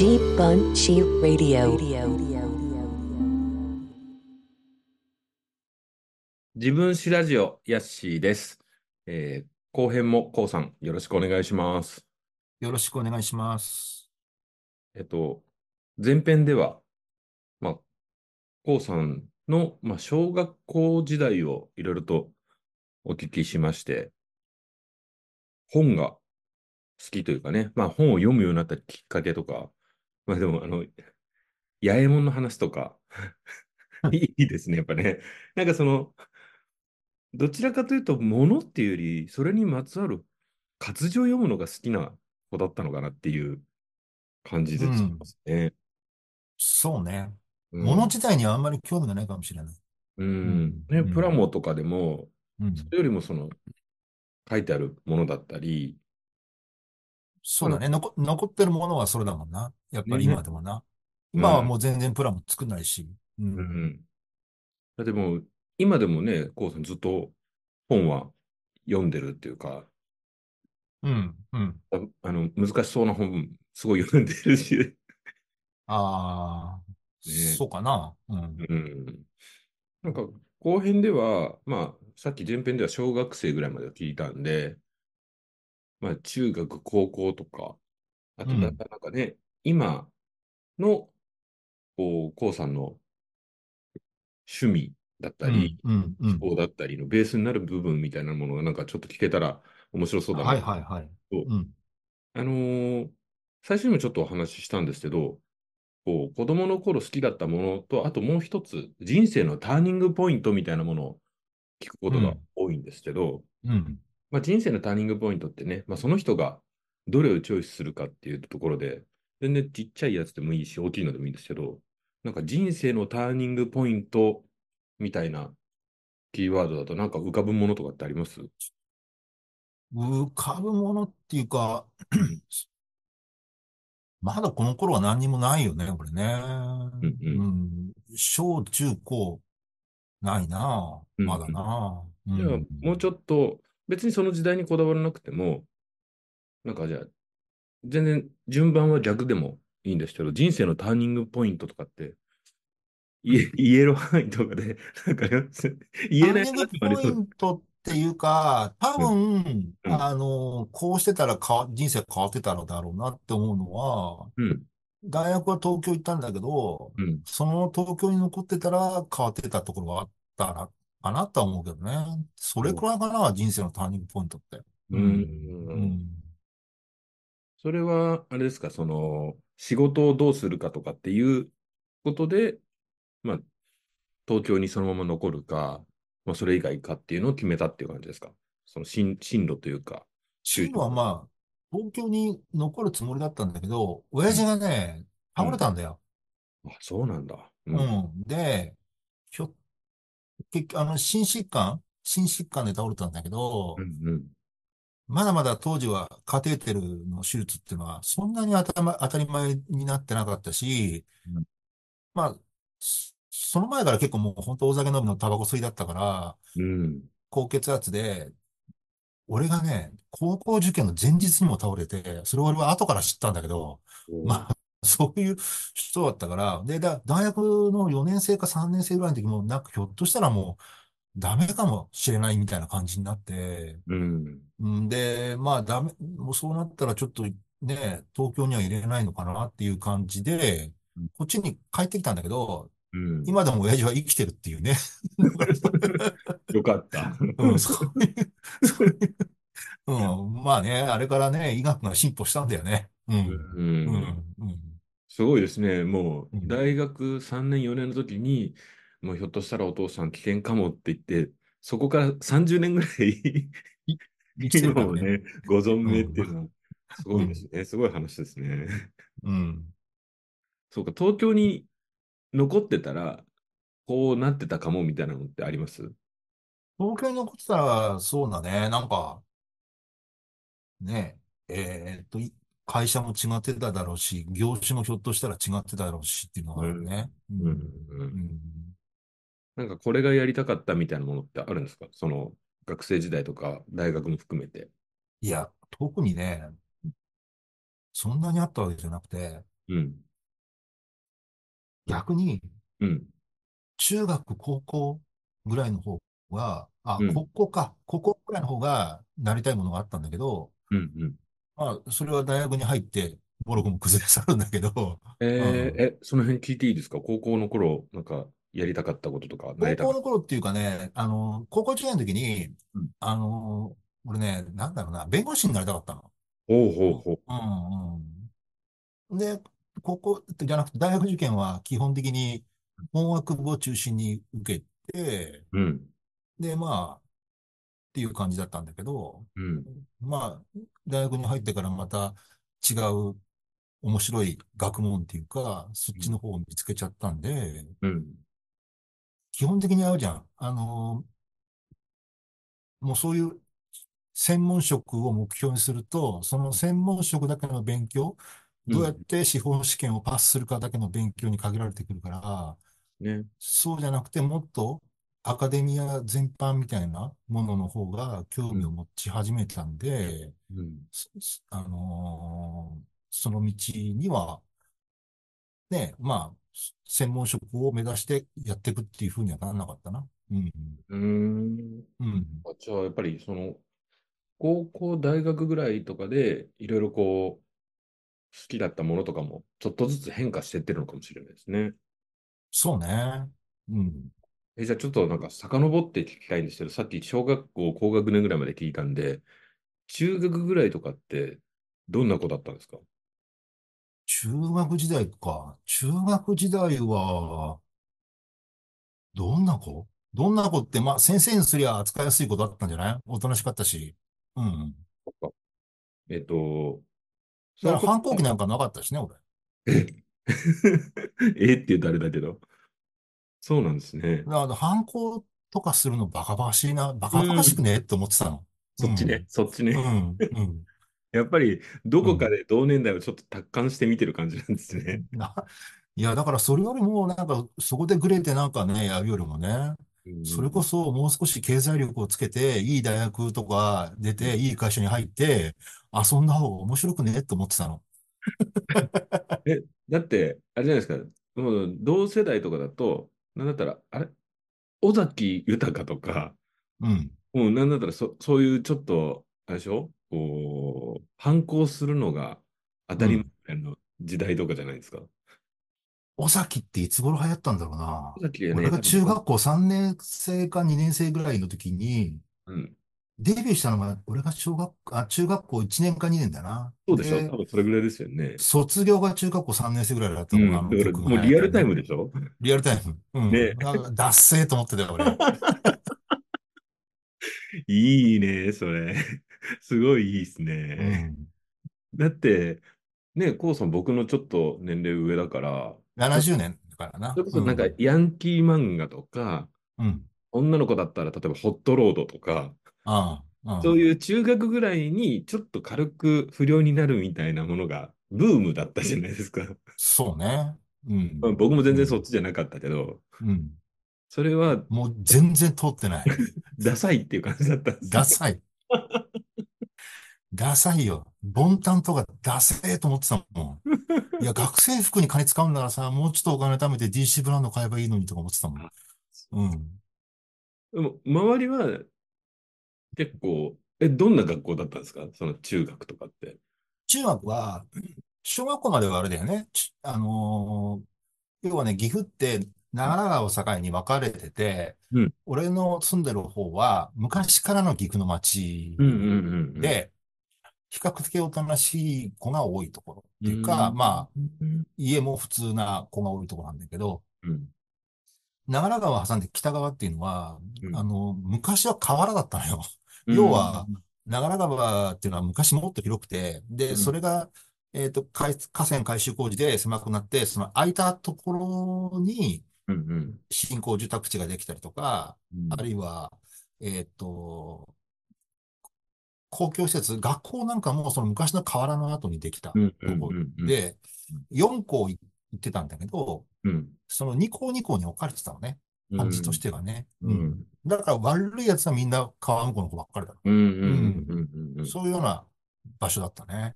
G Bunchy Radio. 自分史ラジオ、ヤッシーです。えー後編もこうさん、よろしくお願いします。よろしくお願いします。えっと、前編では、まあ、こうさんの、まあ、小学校時代をいろいろとお聞きしまして、本が好きというかね、まあ、本を読むようになったきっかけとか、まあでも、あの、八右衛門の話とか、いいですね、やっぱね。なんかその、どちらかというと、ものっていうより、それにまつわる活字を読むのが好きな子だったのかなっていう感じでしますね。そうね。うん物自体にはあんまり興味がないかもしれない。うんうんね、うんプラモとかでも、うん。それよりもその、書いてあるものだったり、そうだね。残残ってるものはそれだもんな。やっぱりね今でもな。今はもう全然プラも作んないし。う。うんん。だってもう、今でもね、こうさんずっと本は読んでるっていうか、うん。うん。ああの、難しそうな本、すごい読んでるし、ああ、ねそうかな。うん。うん。なんか、後編では、まあ、さっき前編では小学生ぐらいまで聞いたんで、まあ、中学、高校とか、あと、うんなんかなんかね、今の、こう、こうさんの趣味だったり、うん。うん。思考だったりのベースになる部分みたいなものがなんかちょっと聞けたら面白そうだな。はいはいはい。あのー最初にもちょっとお話ししたんですけど、こう子供の頃好きだったものと、あともう一つ、人生のターニングポイントみたいなものを聞くことが多いんですけど、うん。まあ、人生のターニングポイントってね、まあ、その人がどれをチョイスするかっていうところで、全然ちっちゃいやつでもいいし、大きいのでもいいんですけど、なんか人生のターニングポイントみたいなキーワードだと、なんか浮かぶものとかってあります？浮かぶものっていうか、まだこの頃は何にもないよね、これね。うんうんうん。小中高、ないなうんまだなうじゃあん。もうちょっと、別にその時代にこだわらなくても、なんかじゃあ、全然順番は逆でもいいんですけど、人生のターニングポイントとかって、言える範囲とかで、なんか言えないターニング。ポイントっていうか、多分、うん。あの、こうしてたらかわ、人生変わってたのだろうなって思うのは、うん、大学は東京行ったんだけど、うん、その東京に残ってたら変わってたところがあったら、かなとは思うけどね。それくらいかな、人生のターニングポイントって。うん。うん。それは、あれですか、その、仕事をどうするかとかっていうことで、まあ、東京にそのまま残るか、まあ、それ以外かっていうのを決めたっていう感じですか？その進進路というか、進路はまあ、東京に残るつもりだったんだけど、親父がね、倒れたんだよ。あ、そうなんだ。う。うんん。で、ひょ、結局、あの、心疾患心疾患で倒れたんだけどう、ん、うん。まだまだ当時はカテーテルの手術っていうのはそんなに当たり前当たり前になってなかったしうん、まあ、そその前から結構もう本当お酒飲みのタバコ吸いだったから、うん。高血圧で、俺がね、高校受験の前日にも倒れて、それを俺は後から知ったんだけど、まあ、そういう人だったから、で、だ、大学の4年生か3年生ぐらいの時も、なんかひょっとしたらもう、ダメかもしれないみたいな感じになって、うん。んで、まあ、ダメ、もうそうなったらちょっとね、東京には入れないのかなっていう感じでうん、こっちに帰ってきたんだけど、うん。今でも親父は生きてるっていうね。よかった。うん、そういう、そういう、うん、まあね、あれからね、医学が進歩したんだよね。うん、ううん、ん。うん。すごいですね。もう、うん大学3年、4年の時に、もうひょっとしたらお父さん危険かもって言って、そこから30年ぐらい。今もね、ご存命っていうのは、すごいですね。すごい話ですね。うん。そうか、東京に残ってたら、こうなってたかもみたいなのってあります？東京に残ってたら、そうだね、なんか、ね、えーっと、い会社も違ってただろうし、業種もひょっとしたら違ってただろうしっていうのがあるね。うんううんん。なんかこれがやりたかったみたいなものってあるんですか？その学生時代とか大学も含めて。いや、特にね、そんなにあったわけじゃなくて、うん。逆に、うん。中学、高校ぐらいの方が、あうん、高校か、高校ぐらいの方がなりたいものがあったんだけど、うん。うん。まあ、それは大学に入って、ボロクも崩れ去るんだけど、えーうんえ、その辺聞いていいですか？高校の頃、なんか、やりたかったこととか、なりたかっ高校の頃っていうかね、あの、高校1年の時にうん、あの、俺ね、なんだろうな、弁護士になりたかったの。た。ほうほうほう。うんうん。で、高校じゃなくて大学受験は基本的に本学部を中心に受けて、うん。で、まあ、っていう感じだったんだけど、うん。まあ、大学に入ってからまた違う面白い学問っていうか、そっちの方を見つけちゃったんで、うん。基本的に合うじゃん。あの、もうそういう専門職を目標にすると、その専門職だけの勉強、どうやって司法試験をパスするかだけの勉強に限られてくるから、ね。そうじゃなくてもっとアカデミア全般みたいなものの方が興味を持ち始めたんで、うん。あのーその道には、ね、まあ、専門職を目指してやっていくっていうふうにはならなかったな。うん。うーん。うん。あじゃあ、やっぱり、その、高校、大学ぐらいとかで、いろいろこう、好きだったものとかも、ちょっとずつ変化していってるのかもしれないですね。そうね。うん。え、じゃあちょっとなんか遡って聞きたいんですけど、さっき小学校高学年ぐらいまで聞いたんで、中学ぐらいとかってどんな子だったんですか？中学時代か。中学時代は、どんな子？どんな子って、まあ、先生にすりゃ扱いやすい子だったんじゃない？おとなしかったし。うん。えっと、だからその反抗期なんかなかったしね、俺。え？えって言うとあれだけど。そうなんですね。だから反抗とかするのバカバカしいな、バカバカしくねって思ってたの。そっちね、そっちね。うん。うん。やっぱり、どこかで同年代をちょっと達観して見てる感じなんですね。ないや、だからそれよりも、なんか、そこでグレてなんかね、やるよりもね、それこそもう少し経済力をつけて、いい大学とか出て、いい会社に入って、遊んだ方が面白くねって思ってたの。え、だって、あれじゃないですか、もう同世代とかだと、なんだったら、あれ？尾崎豊とか、うん。もうなんだったらそ、そういうちょっと、あれでしょ？こう、反抗するのが当たり前の時代とかじゃないですか。尾崎っていつ頃流行ったんだろうな尾。崎はね、俺が中学校3年生か2年生ぐらいの時に、うん。デビューしたのが、俺が小学、あ、中学校1年か2年だな。そうでしょ？で多分それぐらいですよね。卒業が中学校3年生ぐらいだったうん。のが、あのだから曲もうリアルタイム。ムでしょ？リアルタイム。うん。ねダッセーと思ってたよ、俺。いいね、それ。すごいいいですうね。ん。だって、ね、こうさん僕のちょっと年齢上だから、70年だからな。それこそなんかヤンキー漫画とか、うん。うん。女の子だったら例えばホットロードとか、ああ、そういう中学ぐらいにちょっと軽く不良になるみたいなものがブームだったじゃないですか。そうね。うん。まあ僕も全然そっちじゃなかったけど、うん。それはもう全然通ってない。ダサいっていう感じだったんですよダサい。ダサいよ。ボンタンとかダセーと思ってたもん。いや、学生服に金使うんならさ、もうちょっとお金貯めて DC ブランド買えばいいのにとか思ってたもん。うん。でも周りは結構、え、どんな学校だったんですか？その中学とかって。中学は、小学校まではあれだよね。ちあのー要はね、岐阜って長良川を境に分かれてて、うん俺の住んでる方は昔からの岐阜の町うんうんうんうん。で、比較的おとなしい子が多いところっていうか、うんまあ、うん家も普通な子が多いところなんだけど、うん長良川を挟んで北側っていうのは、うんあの、昔は河原だったのよ。要は、長良川っていうのは昔もっと広くて、で、うん。それが、えっと、海河川改修工事で狭くなって、その空いたところに新興住宅地ができたりとか、うん。あるいは、えっと、公共施設、学校なんかもその昔の河原の後にできたうんとこうんうん。で、4校行ってたんだけど、うん。その2校2校に置かれてたのね。感じとしてはね。ううんんだから悪い奴はみんな川向こうの子ばっかりだ。うんうそういうような場所だったね。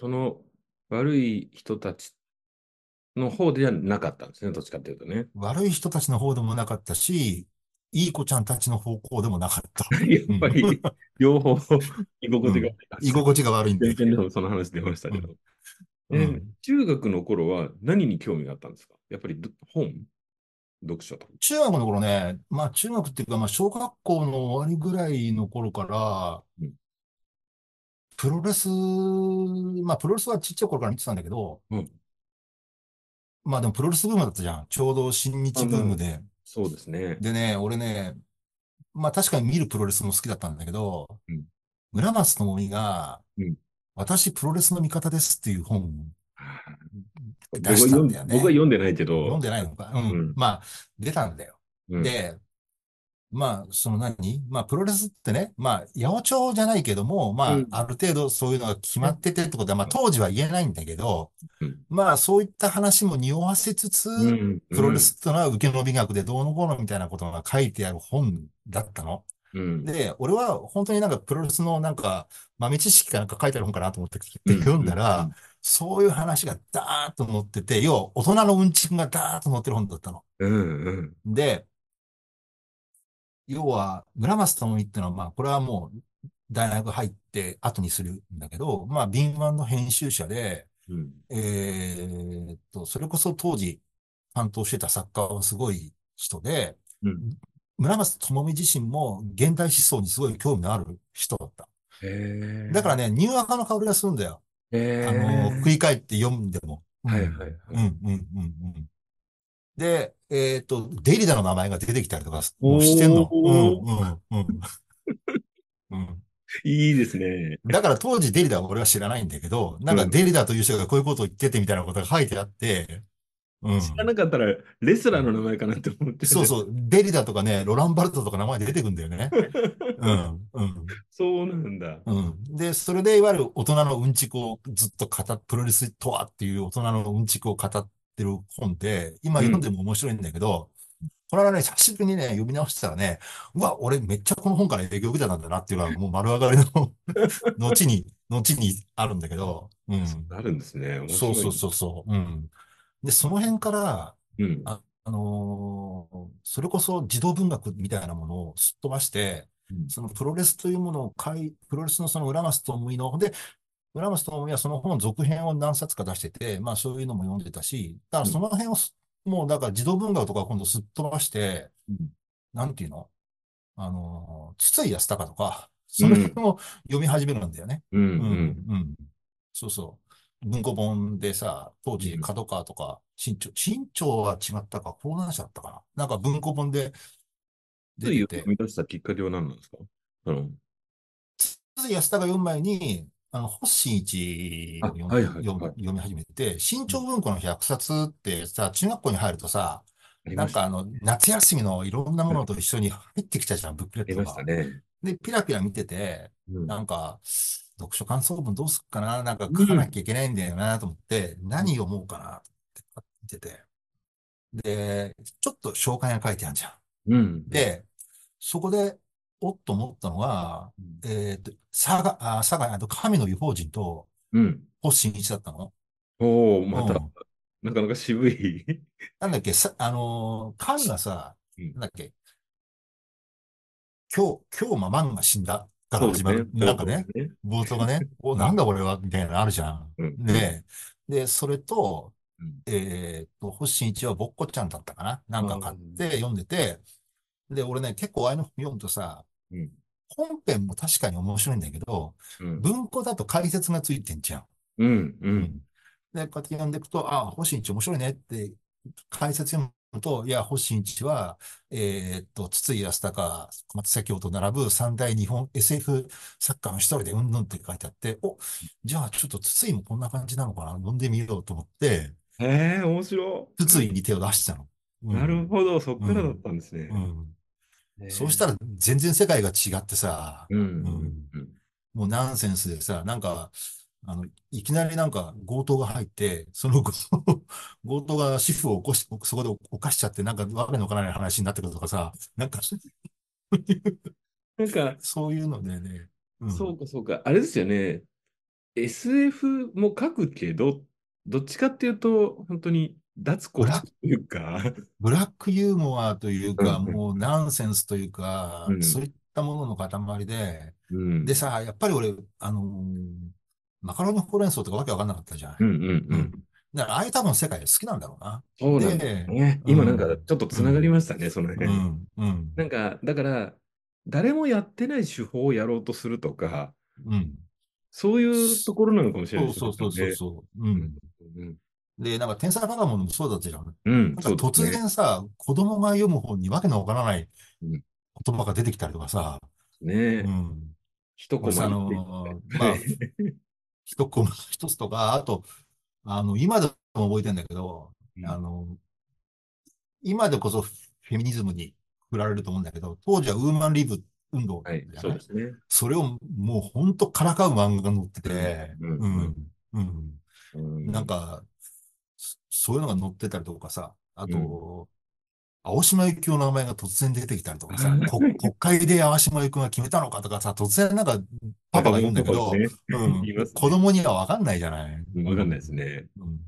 その悪い人たちの方ではなかったんですね、どっちかっていうとね。悪い人たちの方でもなかったし、いい子ちゃんたちの方向でもなかった。やっぱり、両方、居心地が悪い居心地が悪いんで。でもその話出ましたけど。中学の頃は何に興味があったんですか？やっぱりど本？読書とか。中学の頃ね、まあ中学っていうか、まあ小学校の終わりぐらいの頃からうん、プロレス、まあプロレスはちっちゃい頃から見てたんだけど、うんまあでもプロレスブームだったじゃん。ちょうど新日ブームで。そうですね。でね、俺ね、まあ確かに見るプロレスも好きだったんだけどうん、村松智美がうん、私プロレスの味方ですっていう本を僕出は読んしたんだよね。僕は読んでないけど。読んでないのか。うん。うんまあ、出たんだよ。うん、で、まあ、その何？まあ、プロレスってね、まあ、八百長じゃないけども、まあうん、ある程度そういうのが決まっててってことは、まあ、当時は言えないんだけどうん、まあ、そういった話も匂わせつつ、うん、プロレスってのは受けの美学でどうのこうのみたいなことが書いてある本だったの。うん、で、俺は本当になんかプロレスのなんか豆知識かなんか書いてある本かなと思ってうん読んだら、そういう話がダーッと載ってて、要は大人のうんちくがダーッと載ってる本だったの。うん、うん、で、要は、村松智美ってのは、まあ、これはもう、大学入って後にするんだけど、まあ、敏腕の編集者で、うん、えーっと、それこそ当時担当してた作家はすごい人で、うん。村松智美自身も現代思想にすごい興味のある人だった。だからね、ニューアカの香りがするんだよ。へあの、振り返って読んでも。はいはいはいうん、うん、うん、うん。で、えっと、デリダの名前が出てきたりとかもしてんの。うん、おうん、うん。うん。いいですね。だから当時デリダは俺は知らないんだけど、なんかデリダという人がこういうことを言っててみたいなことが書いてあって、うん。知らなかったら、レスラーの名前かなって思って。そうそう、デリダとかね、ロランバルトとか名前出てくんだよね。うん、うん。そうなんだ。うん。で、それでいわゆる大人のうんちくをずっと語っ、プロレスとはっていう大人のうんちくを語ってる本で、今読んでも面白いんだけど、これはね、久しぶりにね、読み直したらね、うわ、俺めっちゃこの本から影響を受けたんだなっていうのはもう丸上がりの 後に、後にあるんだけど、うん。あるんですね。そうそうそうそう。うん。で、その辺から、う。うん。ああのーそれこそ児童文学みたいなものをすっ飛ばして、うんそのプロレスというものを書い、プロレスのその浦松智美の、で、浦松智美はその本続編を何冊か出してて、まあそういうのも読んでたし、だからその辺をす、もうだから児童文学とか今度すっ飛ばして、うんなんていうの？あのー筒井康隆とか、その辺を読み始めるんだよね。うん。ううん、ん。うん。そうそう。文庫本でさ、当時うん角川とか、新潮、新潮は違ったか、講談社だったかな。なんか文庫本でつい出てて、読み出したきっかけは何なんですか？あの、筒井康隆が読む前に、あの、星新一を読はいはいはい読む読み始めて、新潮文庫の100冊ってさ、中学校に入るとさ。なんかあの、夏休みのいろんなものと一緒に入ってきたじゃん、ブックレットが。ましたね。で、ピラピラ見てて、うん。なんか、読書感想文どうすっかな？なんか書かなきゃいけないんだよなと思って、何読もうかなって見てて。で、ちょっと紹介が書いてあるじゃん。うん。で、そこで、おっと思ったのは、えっと、佐賀、あ、佐賀、あと神の異邦人とうん。星新一だったの。おお、またうん、なかなか渋い。なんだっけ、さ、あのー神がさ、うんなんだっけ、今日、今日ママンが死んだから始まる。そうですなんかね、。冒頭がね、お、なんだこれは？みたいなのあるじゃん。うんで、で、それと、うんえーっと、星新一はぼっこちゃんだったかな？なんか買って読んでて、で、俺ね、結構ああいうの読むとさ、うん。本編も確かに面白いんだけど、うん。文庫だと解説がついてんじゃん。うん。うん。で、こうやって読んでいくと、あ、星新一面白いねって解説読むと、いや、星新一は、えーっと、筒井康隆、小松左京と並ぶ三大日本 SF 作家の一人でうんぬんって書いてあって、お、じゃあちょっと筒井もこんな感じなのかな読んでみようと思って、へえ、面白筒井に手を出してたの。い。うんなるほど、そっからだったんですね。うん。へえそうしたら全然世界が違ってさ、うん。うんうん。もうナンセンスでさ、なんか、あの、いきなりなんか強盗が入って、その強 強盗が主婦を起こし、そこで犯しちゃって、なんかわけのわからない話になってくるとかさ、なんか、なんか、そういうのでね、うん、そうか、そうか。あれですよね。SF も書くけど、どっちかっていうと、本当に脱骨というか、ブラックユーモアというか、うんもうナンセンスというか、うんそういったものの塊で、うん。でさ、やっぱり俺、あのーマカロニほうれん草とかわけわかんなかったじゃん。うんうんううんん。だから、ああいう多分世界好きなんだろうな。そうなんだよね。今なんかちょっとつながりましたね、そのう辺。ん、うん、なんか、だから、誰もやってない手法をやろうとするとか、うん。そういうところなのかもしれないですそうそうそうそうそう。うね。ん。で、なんか天才バカモンもそうだったじゃん。うん。うん、なんか突ね。然さ、子供が読む本にわけのわからないうん言葉が出てきたりとかさ、ねうえ、ん。一コマまあ、一コマ一つとか、あと、あの、今でも覚えてんだけど、うん。あの、今でこそフェミニズムに振られると思うんだけど、当時はウーマンリブ運動はい、そうですね。それをもう本当からかう漫画が載ってて、うんうん、うん。うん。なんか、そそういうのが載ってたりとかさ、あと、青島由紀夫の名前が突然出てきたりとかさ、こ国会で青島由紀夫が決めたのかとかさ、突然なんかパパが言うんだけど、ねうん ね子供にはわかんないじゃない。うんわかんないですね。うん。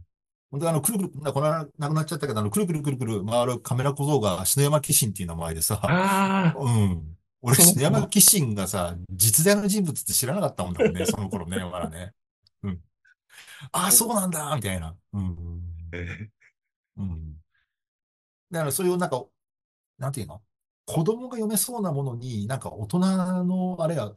本当あの、くるくる、なこの間亡くなっちゃったけど、あの、くるくるくるくる回るカメラ小僧が篠山紀信っていう名前でさ、ああ、うん。俺、篠山紀信がさ、実在の人物って知らなかったもんだもんね、その頃ね、まだね。うん。ああ、そうなんだ、みたいな。うん。えうん。だからそういうなんか、なんていうの？子供が読めそうなものに、なんか大人のあれが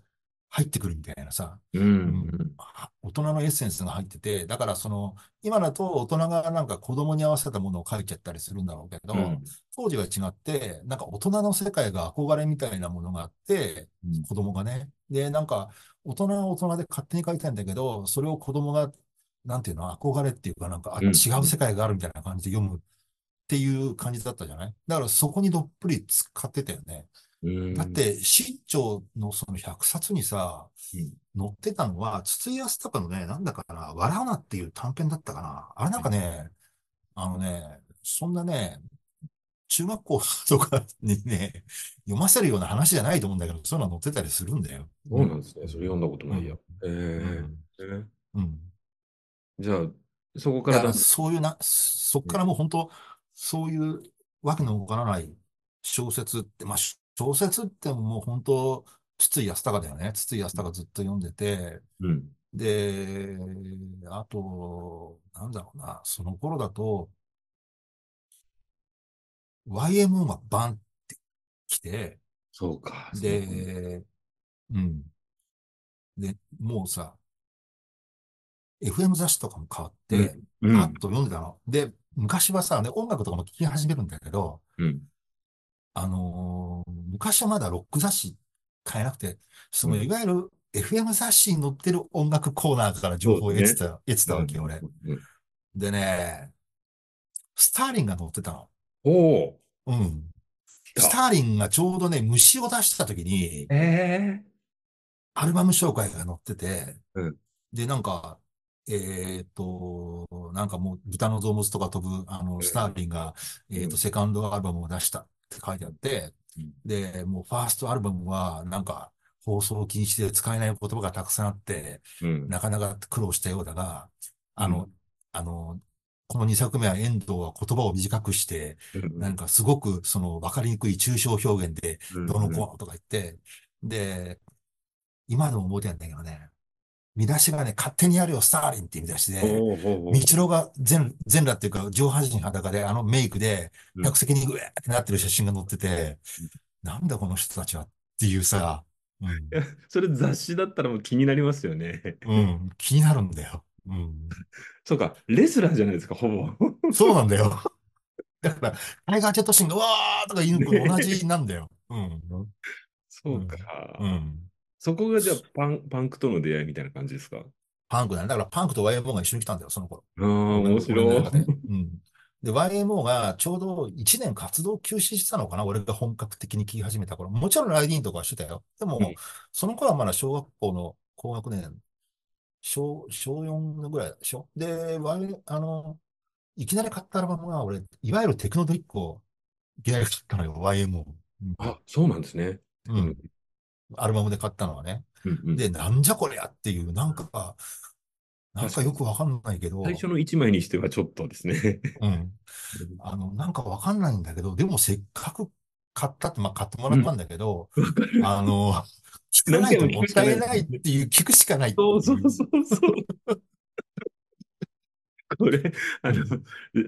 入ってくるみたいなさ、ーうんは大人のエッセンスが入ってて、だからその、今だと大人がなんか子供に合わせたものを書いちゃったりするんだろうけど、うん。当時は違って、なんか大人の世界が憧れみたいなものがあって、うん。子供がね。で、なんか、大人は大人で勝手に書いたいんだけど、それを子供が、なんていうの、憧れっていうか、なんか、あうん。違う世界があるみたいな感じで読むっていう感じだったじゃない？だからそこにどっぷり使ってたよね。うんだって、新潮のその100冊にさ、うん載ってたのは、筒井康隆のね、なんだかな、笑うなっていう短編だったかな。あれなんかね、あのね、そんなね、中学校とかにね、読ませるような話じゃないと思うんだけど、そういうの載ってたりするんだよ。そうなんですね。それ読んだことないや。ん。えーうん。じゃあ、そこからそういうな、そっからもう本当、そういうわけのわからない小説って、まあ小説ってもう本当、筒井康隆だよね。筒井康隆ずっと読んでて、うん。で、あと、なんだろうな、その頃だと、YMO がバンって来て、そうか。で、うん。で、もうさ、FM 雑誌とかも変わって、うん、パッと読んでたの。で、昔はさ、ね、音楽とかも聴き始めるんだけど、うん。あのー昔はまだロック雑誌買えなくて、そのうんいわゆる FM 雑誌に載ってる音楽コーナーから情報を得てた、得てたわけよ、俺。うんでね、スターリンが載ってたの。おお。うん。スターリンがちょうどね、虫を出した時に、えアルバム紹介が載ってて、うんで、なんか、えーっと、なんかもう豚の臓物とか飛ぶ、あの、スターリンが、えーっと、うん。セカンドアルバムを出したって書いてあってうん、で、もうファーストアルバムは、なんか、放送禁止で使えない言葉がたくさんあって、えうん。なかなか苦労したようだが、あの、うあの、この2作目は遠藤は言葉を短くして、なんかすごくその分かりにくい抽象表現で、うんどうのこうのとか言って、で、今でも覚えてるんだけどね、見出しがね、勝手にやるよ、スターリンっていう見出しで、道郎が全、全裸っていうか上半身裸であのメイクで、うん客席にグエーってなってる写真が載ってて、なんだこの人たちはっていうさ、うん、それ雑誌だったらもう気になりますよね。うん、気になるんだよ。うん、そうか、レスラーじゃないですか、ほぼ。そうなんだよ。だから、タイガー・ジェットシーンが、うわーとか言うのと同じなんだよ。うん。そうか。うん。そこがじゃあパン、パンクとの出会いみたいな感じですか？パンクだね。だからパンクと YMO が一緒に来たんだよ、その頃。ああ、面白い。うん。で、YMO がちょうど1年活動休止してたのかな俺が本格的に聴き始めた頃。もちろんライディーンとかはしてたよ。でも、うんその頃はまだ小学校の高学年、小、小4ぐらいでしょ？で、Y、あの、いきなり買ったアルバムが俺、いわゆるテクノドリックをいきなり買ったのよ、YMO。うんあ、そうなんですね。うん。アルバムで買ったのはね。うんうんで、なんじゃこりゃっていう、なんか、なんかよくわかんないけど、最初の1枚にしてはちょっとですね。うん。あの、なんかわかんないんだけど、でもせっかく買ったって、まあ買ってもらったんだけど、わかる。あの、聞かないともったいないっていう、聞くしかないそうそうそうそう。これ、あの、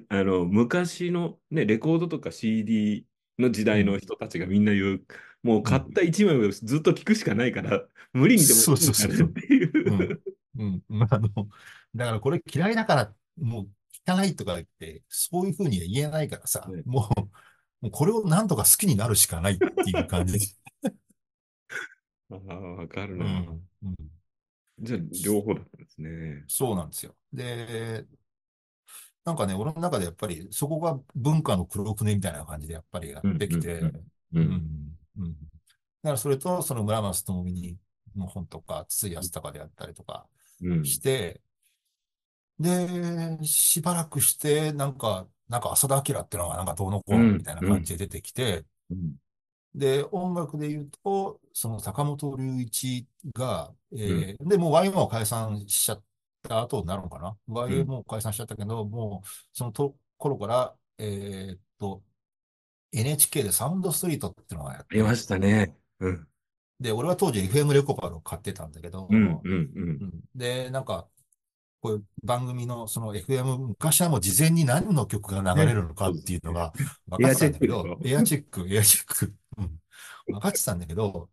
あの、昔のね、レコードとか CD の時代の人たちがみんな言う、もう買った1枚をずっと聞くしかないから、無理にでもそうそうそうっていう。うん。まあ、あの、だからこれ嫌いだから、もう聞かないとか言って、そういうふうには言えないからさ、ねもう、もうこれをなんとか好きになるしかないっていう感じで。ああ、わかるうな。ん。うんじゃあ、両方だったんですね。そうなんですよ。で、なんかね、俺の中でやっぱりそこが文化の黒船みたいな感じでやっぱりやってきて、うんううんん。うんだからそれと、その村松智美の本とか、筒井康隆であったりとかうん。して、で、しばらくして、なんか、なんか浅田明っていうのがなんかどうのこうのみたいな感じで出てきて、うんで、音楽で言うと、その坂本龍一が、えーで、もう YM を解散しちゃった後になるのかな ?YM を解散しちゃったけど、もう、そのと頃から、えーっと、NHK でサウンドストリートってのがやってありましたね。うん。で、俺は当時 FM レコパルを買ってたんだけど、うん、うん、うん。うんで、なんか、こういう番組のその FM、昔はもう事前に何の曲が流れるのかっていうのが分かってたんだけど、エアチェック、エアチェック、うん。分かってたんだけど、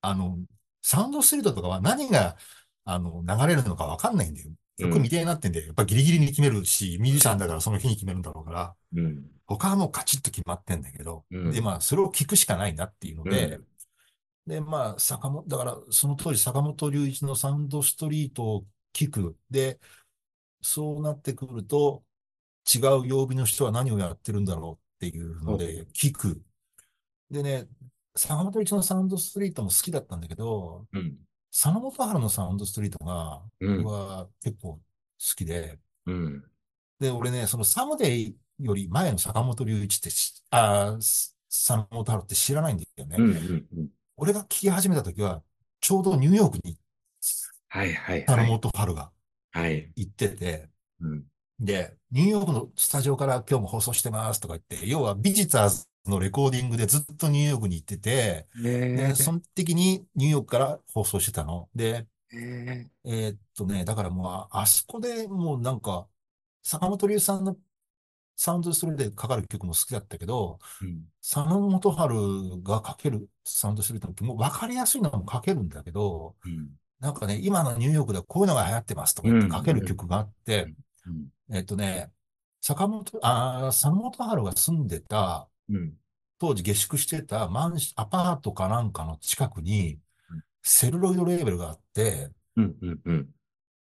あの、サウンドストリートとかは何が、あの、流れるのか分かんないんだよ。曲未定になってんで、やっぱギリギリに決めるし、ミュージシャンだからその日に決めるんだろうから、うん。他はもうカチッと決まってんだけど、うんで、まあ、それを聞くしかないなっていうので、うんで、まあ、坂本、だから、その当時、坂本龍一のサウンドストリートを聞く。で、そうなってくると、違う曜日の人は何をやってるんだろうっていうので、聞く。でね、坂本龍一のサウンドストリートも好きだったんだけど、うん。佐野元春のサウンドストリートが、うん僕は結構好きで、うん。で、俺ね、そのサムデイより前の坂本龍一ってし、あ佐野元春って知らないんだよね。うん。うん。うん。俺が聞き始めた時は、ちょうどニューヨークにはい、はい、佐野はい。元春がはい。行ってて、うん。で、ニューヨークのスタジオから今日も放送してますとか言って、要はビジターズのレコーディングでずっとニューヨークに行ってて、ねで、その時にニューヨークから放送してたの。で、え。えーっとね、だからもう、ああそこでもうなんか、坂本龍一さんのサウンドストリートでかかる曲も好きだったけど、うん。佐野元春がかけるサウンドストリートの曲も分かりやすいのもかけるんだけど、うん。なんかね、今のニューヨークではこういうのが流行ってますとか言ってかける曲があって、うん。えっとね、坂本、あー、佐野元春が住んでた、うん。当時下宿してたマンシ、アパートかなんかの近くにうん、セルロイドレーベルがあって、うん。うん。うん。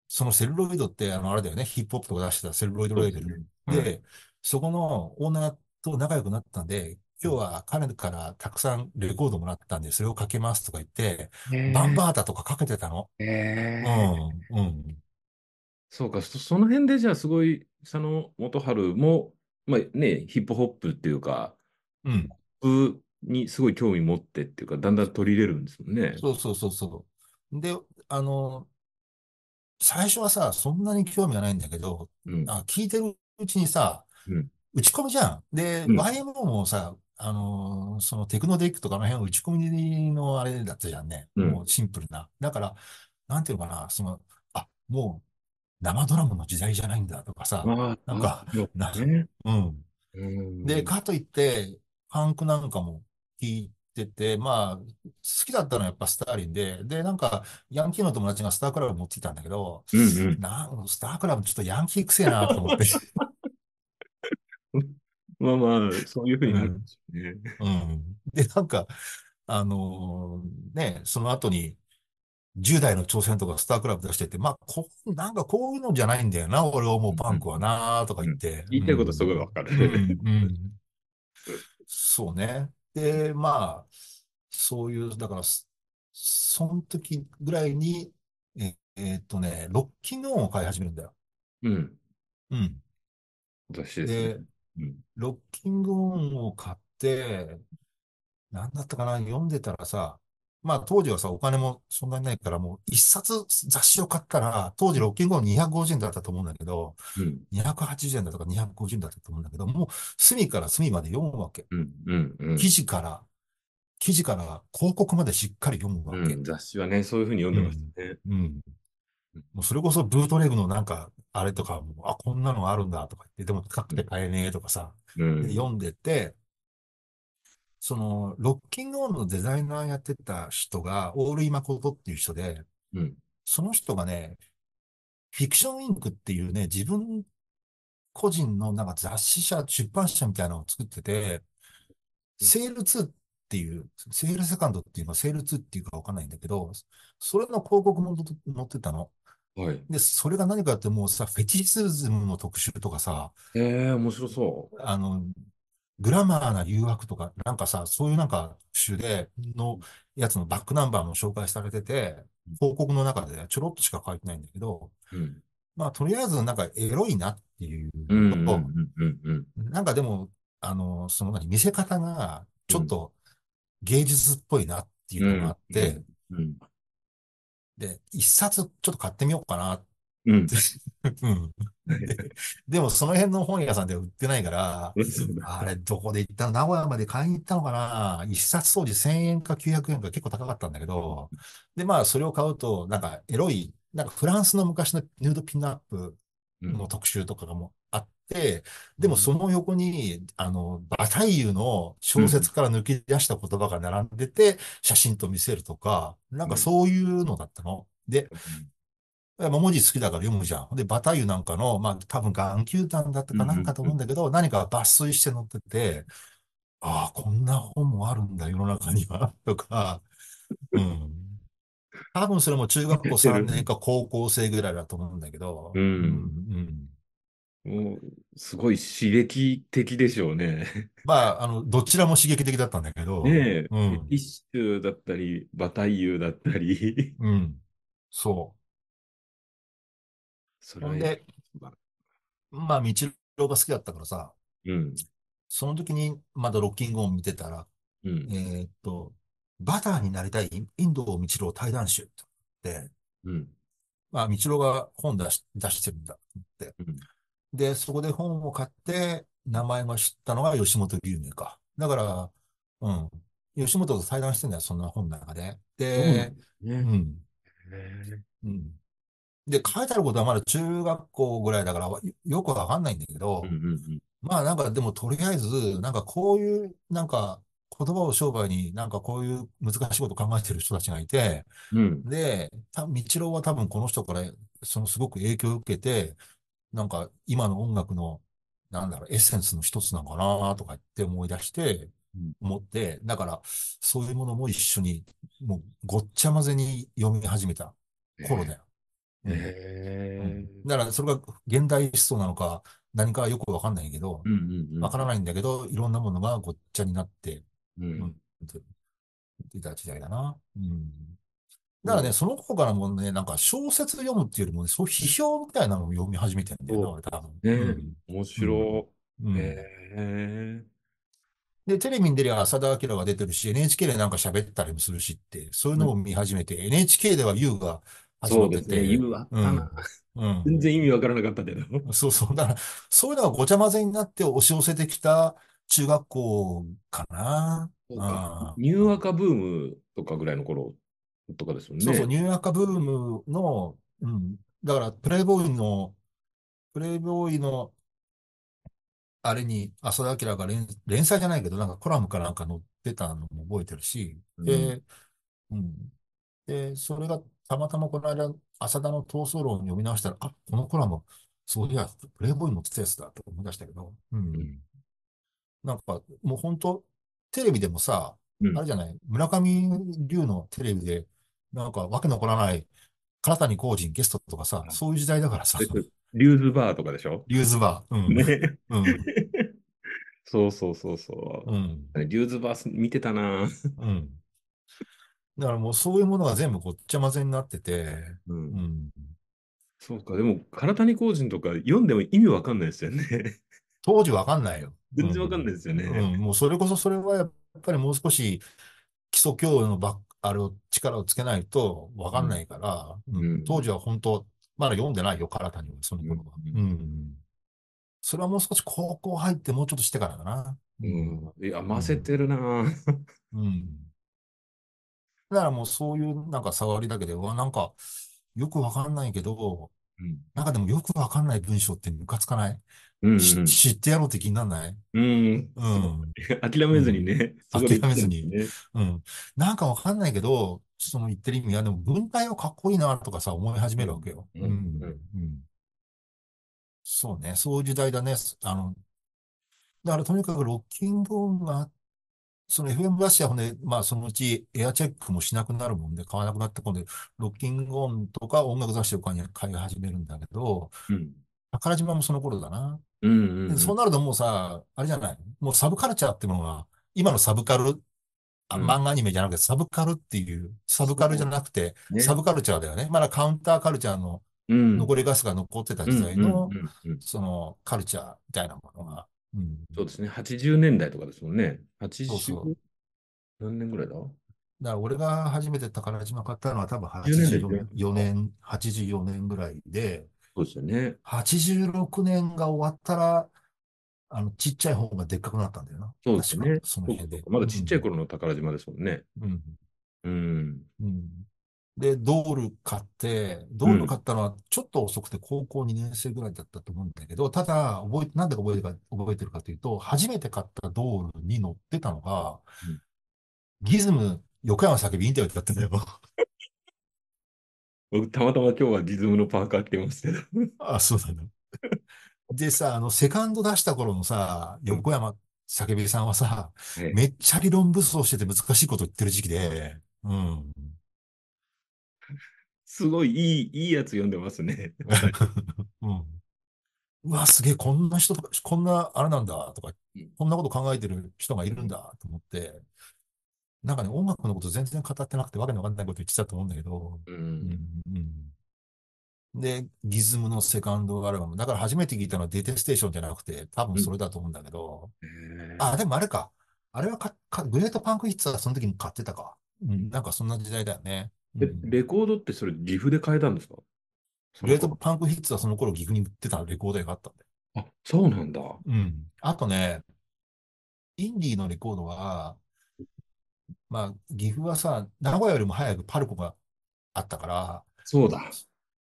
そのセルロイドって、あの、あれだよね、ヒップホップとか出してたセルロイドレーベル。うんで、そこのオーナーと仲良くなったんで、今日は彼からたくさんレコードもらったんで、それをかけますとか言って、バンバータとかかけてたの。えうん、うん。そうか、そその辺でじゃあすごい、佐野元春も、まあね、ヒップホップっていうか、うん。ポップにすごい興味持ってっていうか、だんだん取り入れるんですもんね。そうそうそうそう。で、あの、最初はさ、そんなに興味がないんだけど、うん。あ、聞いてるうちにさ、うん打ち込みじゃん。で、うん YMO もさ、あのーそのテクノデックとかの辺打ち込みのあれだったじゃんね。うんもうシンプルな。だから、なんていうのかな、その、あ、もう生ドラムの時代じゃないんだとかさ、なんかな。うんで、かといって、ファンクなんかも聞いてて、まあ、好きだったのはやっぱスターリンで、で、なんか、ヤンキーの友達がスタークラブ持っていたんだけど、うんうん。なんスタークラブちょっとヤンキーくせえなと思って。まあまあ、そういうふうになるんですよね。うん。で、なんか、あのーね、その後に、10代の挑戦とかスタークラブ出してて、まあ、こう、なんかこういうのじゃないんだよな、俺は思うパンクはな、とか言って。言いたいことすごいわかる。うん、うん。そうね。で、まあ、そういう、だから、そその時ぐらいに、え、えーっとね、ロッキングオンを買い始めるんだよ。うん。うん。私ですでね。、うん。ロッキングオンを買って、なんだったかな、読んでたらさ、まあ当時はさ、お金もそんなにないから、もう一冊雑誌を買ったら、当時ロッキングオン250円だったと思うんだけど、うん。280円だとか250円だったと思うんだけど、もう隅から隅まで読むわけ。うん。うん。うん。記事から、記事から広告までしっかり読むわけ。うん、雑誌はね、そういうふうに読んでましたね。うん。もうそれこそブートレグのなんか、あれとかも、あ、こんなのあるんだとか言って、でも高くて買えねえとかさ、うん。で読んでて、その、ロッキングオンのデザイナーやってた人が、オールイマコトっていう人で、うん。その人がね、フィクションインクっていうね、自分個人のなんか雑誌社、出版社みたいなのを作ってて、セール2っていう、セールセカンドっていうのはセール2っていうかわかんないんだけど、それの広告も載ってたの。はい。で、それが何かってもうさ、フェチシズムの特集とかさ、ええ面白そあの、グラマーな誘惑とか、なんかさ、そういうなんか特集で、のやつのバックナンバーも紹介されてて、広告の中でちょろっとしか書いてないんだけど、う。うん。まあ、とりあえずなんかエロいなっていううん。のと。なんかでも、あの、その何、見せ方が、ちょっと芸術っぽいなっていうのがあって、うん。で、一冊ちょっと買ってみようかな。うん。うん。ででもその辺の本屋さんでは売ってないから。あれ、どこで行ったの？名古屋まで買いに行ったのかな？一冊当時1000円か900円か結構高かったんだけど、で、まあ、それを買うと、なんか、エロい、なんかフランスの昔のヌードピンナップの特集とかがもあって、でもその横に、あの、バタイユの小説から抜き出した言葉が並んでて、写真と見せるとか、なんかそういうのだったの。で、まあ文字好きだから読むじゃん。で、バタイユなんかの、まあ多分眼球団だったかなんかと思うんだけど、何か抜粋して載ってて、ああ、こんな本もあるんだ、世の中には、とか、うん。多分それも中学校3年か高校生ぐらいだと思うんだけど、うん。うんもう、すごい刺激的でしょうね。まあ、あの、どちらも刺激的だったんだけど、ねえ、うん。フェティッシュだったり、バタイユだったり、うん。そそうれで、まあ、道郎が好きだったからさ、うん、その時にまだロッキングオン見てたら、うん、えーっと、バターになりたいインド道郎対談集って、うん、まあ、道郎が本出し出してるんだって。うんで、そこで本を買って、名前が知ったのが吉本龍明か。だから、うん。吉本と対談してんだよ、そんな本の中で。で、うねん。えうん。で、書いてあることはまだ中学校ぐらいだからよよくわかんないんだけど、うん、うん、まあなんかでもとりあえず、なんかこういう、なんか言葉を商売になんかこういう難しいこと考えてる人たちがいて、うん、で、た道郎は多分この人からそのすごく影響を受けて、なんか今の音楽の、なんだろう、エッセンスの一つなのかなとかって思い出してうん、思って、だからそういうものも一緒に、もうごっちゃ混ぜに読み始めた頃だよ。うん。えうん。だからそれが現代思想なのか何かはよくわかんないけどう、ん、うん、うん。わからないんだけど、いろんなものがごっちゃになってうん、いた時代だな。うん。だからね、その子からもね、なんか小説読むっていうよりもね、そう批評みたいなのを読み始めてんだよ俺多分。ねうん。面白い。うん。えで、テレビに出りゃ浅田明が出てるし、NHK でなんか喋ったりもするしって、そういうのも見始めて、NHK では YOU が始まってて。そうですね、言うあったな。うん。全然意味わからなかったけど。うん。そうそう。だから、そういうのがごちゃ混ぜになって押し寄せてきた中学校かな。そうかニューアカブームとかぐらいの頃とかですよね。そうそう、ニューアカブームの、うん。だから、プレイボーイの、プレイボーイの、あれに、浅田明が連、連載じゃないけど、なんかコラムかなんか載ってたのも覚えてるし、で、うん。で、それがたまたまこの間、浅田の闘争論を読み直したら、あ、このコラム、そういや、プレイボーイに載ってたやつだと思い出したけど、うん。うんなんか、もう本当テレビでもさ、うんあれじゃない、村上龍のテレビで、なんかわけのわからない、唐谷公人ゲストとかさ、そういう時代だからさえ、っとリューズバーとかでしょ？リューズバー。うん。ね。うん。そうそうそうそう。うん。リューズバー見てたな。うん。だからもうそういうものが全部ごっちゃ混ぜになってて、う。うんん。そうか、でも、唐谷公人とか読んでも意味わかんないですよね。当時わかんないよ。全然わかんないですよね。うん。もうそれこそそれはやっぱりもう少し基礎教養のばっあれを、力をつけないとわかんないから、うんうん当時は本当、まだ読んでないよ、唐谷は、その頃は。ううんん。それはもう少し高校入ってもうちょっとしてからだな。うん。いや、混ぜてるなぁ。うん。だからもうそういうなんか触りだけで、うわ、なんか、よくわかんないけど、うん。なんかでもよくわかんない文章ってムカつかない、うんし知ってやろうって気になんない？うん。うん。諦めずにね。諦めずにね。うん。なんかわかんないけど、その言ってる意味は、でも文体はかっこいいなとかさ、思い始めるわけよ。うんうん。うんうん。そうね。そういう時代だね。あの、だからとにかくロッキングオンが、その FM ラッシュはね、まあそのうちエアチェックもしなくなるもんで、買わなくなって、今度ロッキングオンとか音楽雑誌を買い買い始めるんだけど、うん。宝島もその頃だな。うんうんうん。でそうなるともうさ、あれじゃない？もうサブカルチャーってものが、今のサブカル、あうん漫画アニメじゃなくてサブカルっていう、サブカルじゃなくて、ねサブカルチャーだよね。まだカウンターカルチャーのうん。残りガスが残ってたうん時代のうん、うんうんそのカルチャーみたいなものが、うん。そうですね。80年代とかですもんね。80そうそう何年ぐらいだ？だから俺が初めて宝島買ったのは多分10年84年、84年ぐらいで、そうですよね。86年が終わったら、あの、ちっちゃい方がでっかくなったんだよな。そうですねその辺で。まだちっちゃい頃の宝島ですもんね。うん。うん。うん。で、ドール買って、ドール買ったのはちょっと遅くて高校2年生ぐらいだったと思うんだけど、ただ、覚え、なんで覚えてるか、覚えてるかというと、初めて買ったドールに乗ってたのが、うんギズム横山叫びインタビューだったんだよ。僕、たまたま今日はリズムのパーカー着てますけど。あ、そうだね。でさ、あの、セカンド出した頃のさ、横山叫びさんはさ、はいめっちゃ理論武装してて難しいこと言ってる時期で、うん。すごいいい、いいやつ読んでますね。うん。うわ、すげえ、こんな人とか、こんな、あれなんだ、とかうん、こんなこと考えてる人がいるんだ、と思って、なんかね、音楽のこと全然語ってなくて、わけのわかんないこと言ってたと思うんだけど、う。うんん、うん。で、 GISM のセカンドアルバム。だから初めて聞いたのは DETESTation じゃなくて、多分それだと思うんだけど、へーあ、でもあれか。あれはか、か、グレートパンクヒッツはその時に買ってたか。うん、なんかそんな時代だよね。うえんレコードってそれ岐阜で買えたんですか？グレートパンクヒッツはその頃岐阜に売ってたレコード屋があったんだよ。あ、そうなんだ。うん。あとね、インディーのレコードは、まあ、岐阜はさ、名古屋よりも早くパルコがあったから、そうだ。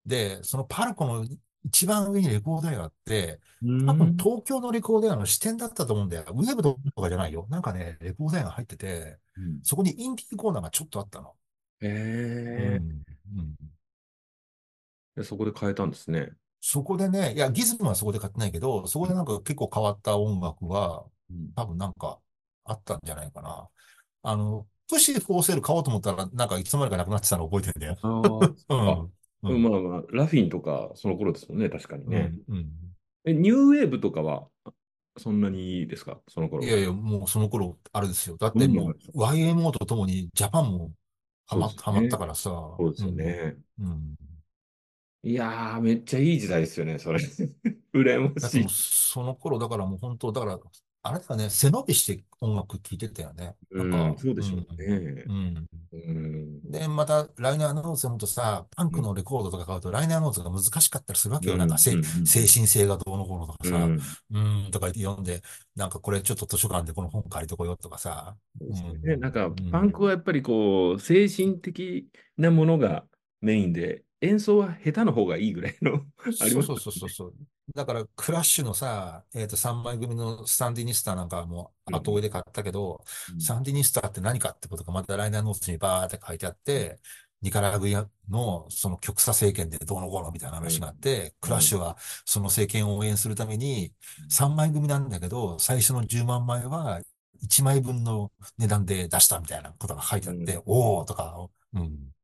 で、そのパルコの一番上にレコード屋があって、うん多分東京のレコード屋の支店だったと思うんだよ。ウェブとかじゃないよ。なんかね、レコード屋が入ってて、うんそこにインディーコーナーがちょっとあったの。へえうんうんでそこで買えたんですね。そこでね、いや、ギズムはそこで買ってないけど、そこでなんか結構変わった音楽は、多分なんかあったんじゃないかな。あの、プッシュフォーセル買おうと思ったら、なんかいつの間にかなくなってたの覚えてんだよ。あー うん。あうんまあまあ、ラフィンとかその頃ですもんね、確かにね。うん。うん。え、ニューウェーブとかはそんなにですか？その頃。いやいや、もうその頃、あれですよ。だってもう、YMO とともにジャパンもはま、ねはまったからさ。そうですよね。うん。うん。いやー、めっちゃいい時代ですよね、それ。羨ましい。その頃、だからもう本当、だから、あれだよね、背伸びして音楽聴いてたよね。なんか、うん、そうでしょうねう。ん。うん。で、また、ライナーノーツもとさ、パンクのレコードとか買うと、ライナーノーツが難しかったりするわけよ。なんかせ、うんうんうん精神性がどうのこうのとかさ、うんん、とか言って読んで、なんかこれちょっと図書館でこの本借りてこようとかさ。そうね。なんかうん、パンクはやっぱりこう、精神的なものがメインで、演奏は下手の方がいいぐらいの ありますそうそうそうそうそう。だから、クラッシュのさ、えっと、3枚組のスタンディニスタなんかも後追いで買ったけど、サンディニスタって何かってことがまたライナーノーツにバーって書いてあって、ニカラグアのその極左政権でどうのこうのみたいな話があって、クラッシュはその政権を応援するために3枚組なんだけど、最初の10万枚は1枚分の値段で出したみたいなことが書いてあって、うん。おーとか、うん。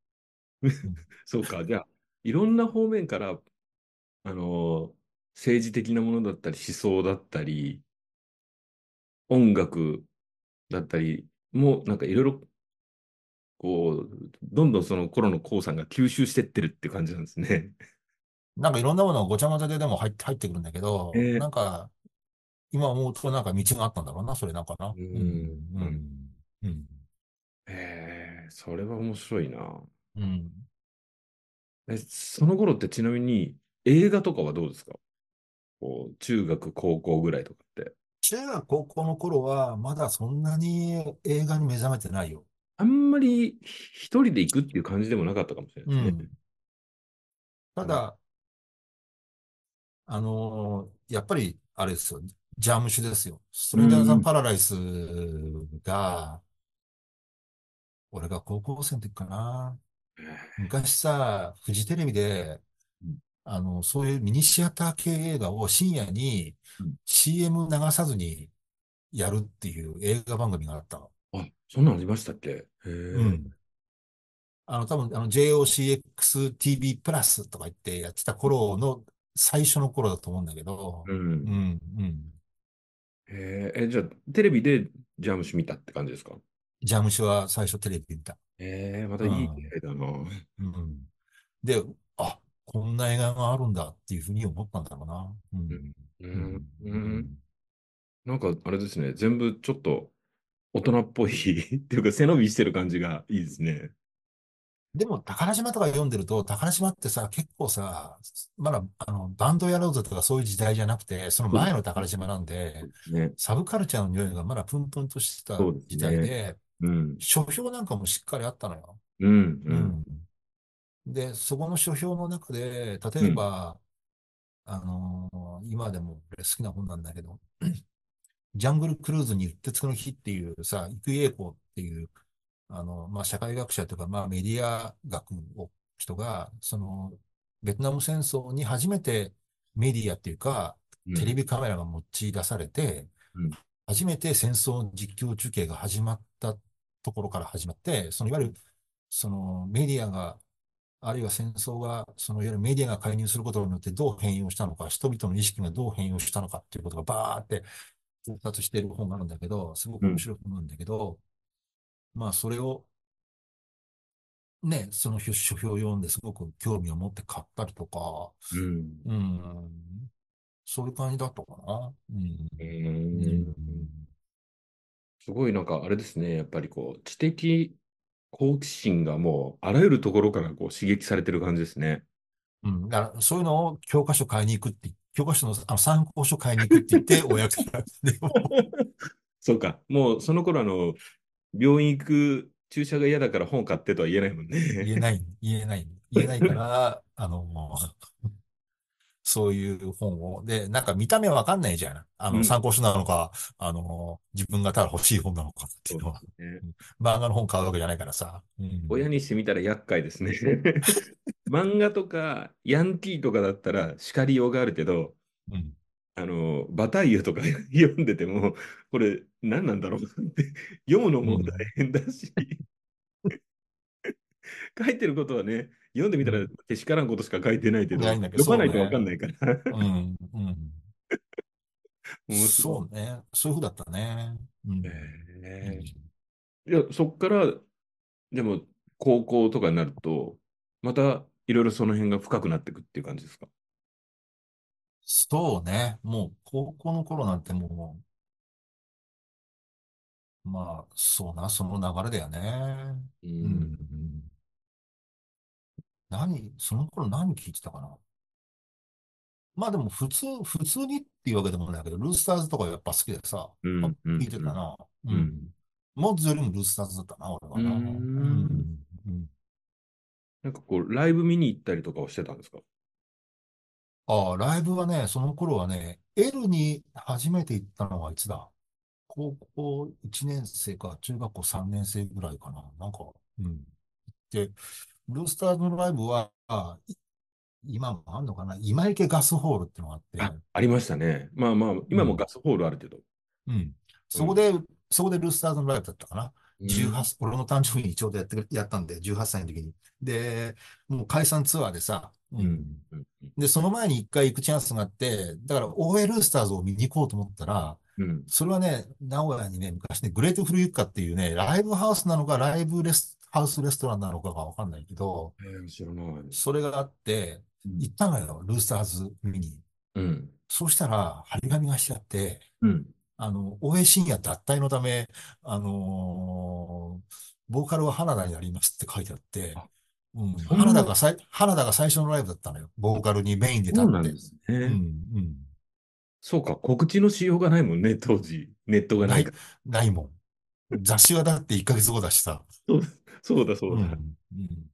そうか。じゃあ、いろんな方面から、あの、政治的なものだったり、思想だったり、音楽だったり、もうなんかいろいろ、こう、どんどんその頃のコウさんが吸収してってるって感じなんですね。なんかいろんなものがごちゃごちゃででも入って入ってくるんだけど、ええなんか、今思うとなんか道があったんだろうな、それなんかな。うんうん。うん。うん。へえ、それは面白いな。うん。え、その頃ってちなみに映画とかはどうですか？こう、中学、高校ぐらいとかって。中学高校の頃は、まだそんなに映画に目覚めてないよ。あんまり一人で行くっていう感じでもなかったかもしれないですね。ただ、あのーやっぱり、あれですよ、ジャムシュですよ。ストレンジャーザンパラダイスが、俺が高校生の時かな。昔さ、フジテレビでうん、あの、そういうミニシアター系映画を深夜にうん CM 流さずにやるっていう映画番組があったの。あ、そんなんありましたっけ？へえ。うん。あの、多分、あの、JOCXTV プラスとか言ってやってた頃の最初の頃だと思うんだけど、うん。うん、うん。へえ、えじゃあ、テレビでジャムシ見たって感じですか？ジャムシは最初テレビで見た。へえ、またいい出会いだな。うん。で、あ、こんな映画があるんだっていうふうに思ったんだろうな。うん。う。うんうん。なんか、あれですね。全部ちょっと大人っぽい っていうか、背伸びしてる感じがいいですね。でも、宝島とか読んでると、宝島ってさ、結構さ、まだ、あの、バンドやろうぜとかそういう時代じゃなくて、その前の宝島なんで、ね。サブカルチャーの匂いがまだプンプンとしてた時代で、うん。書評なんかもしっかりあったのよ。うん。ううん。ん。で、そこの書評の中で、例えば、あのー今でも俺好きな本なんだけど、ジャングルクルーズにうってつけの日っていうさ、郁恵子っていう、あの、まあ、社会学者というか、まあ、メディア学を人が、その、ベトナム戦争に初めてメディアっていうか、テレビカメラが用い出されて、うん初めて戦争実況中継が始まったところから始まって、そのいわゆる、そのメディアが、あるいは戦争が、そのいわゆるメディアが介入することによってどう変容したのか、人々の意識がどう変容したのかっていうことがバーって考察している本があるんだけど、すごく面白い本なんだけど、まあそれを、ね、その書評を読んですごく興味を持って買ったりとか、うん。うん、そういう感じだったかな。うん。ううんん。すごいなんかあれですね。やっぱりこう、知的好奇心がもうあらゆるところからこう刺激されてる感じですね。うん。だから、そういうのを教科書買いに行くって、教科書のあの参考書買いに行くって言って、親から。そうか。もうその頃あの、病院行く注射が嫌だから本買ってとは言えないもんね。言えない、言えない、言えないから、あの、もうそういう本を。で、なんか見た目わかんないじゃん。あうんの、参考書なのか、あの、自分がただ欲しい本なのかっていうのは。ね漫画の本買うわけじゃないからさ。うん親にしてみたら厄介ですね。漫画とかヤンキーとかだったら叱りようがあるけど、うん。あの、バタイユとか 読んでても、これ何なんだろうって、読むのも大変だし、書いてることはね、読んでみたらけしからんことしか書いてないけど、ないんだけど読まないとわかんないから。うん。うん。そうね。そういうふうだったね。うん。へいや、そっから、でも、高校とかになると、またいろいろその辺が深くなっていくっていう感じですか？そうね。もう、高校の頃なんてもう、まあ、そうな、その流れだよね。ううんん。何、その頃何聞いてたかな？まあでも普通、普通にっていうわけでもないけど、ルースターズとかやっぱ好きでさ、うん聞いてたな。ううんん。モッズよりもルースターズだったな、俺はな。ううんなんかこう、ライブ見に行ったりとかをしてたんですか？ああ、ライブはね、その頃はね、L に初めて行ったのはいつだ？高校1年生か中学校3年生ぐらいかな。なんか、うん。で、ブルースターズのライブは、今もあんのかな？今池ガスホールってのがあって、あ、ありましたね。まあまあ、今もガスホールあるけど。うん。そこで、そこでルースターズのライブだったかな？うん18、俺の誕生日にちょうどやってやったんで、18歳の時に。で、もう解散ツアーでさ、ううんん。うんで、その前に一回行くチャンスがあって、だから OA ルースターズを見に行こうと思ったら、うん。それはね、名古屋にね、昔ね、グレートフルユッカっていうね、ライブハウスなのか、ライブレス、ハウスレストランなのかがわかんないけど、えー、知らない。それがあって、行ったのよ、ルースターズ見に。うん。そうしたら、張り紙がしてあって、うん。あの、OA 深夜脱退のため、あのーボーカルは花田になりますって書いてあってあ、うん、花田がさい、花田が最初のライブだったのよ。ボーカルにメインで立って。そうなんですね。うん、うん。そうか、告知のしようがないもんね、当時。ネットがないから。ないもん。雑誌はだって1ヶ月後だしさ。そう そうだ、そうだ。うんうん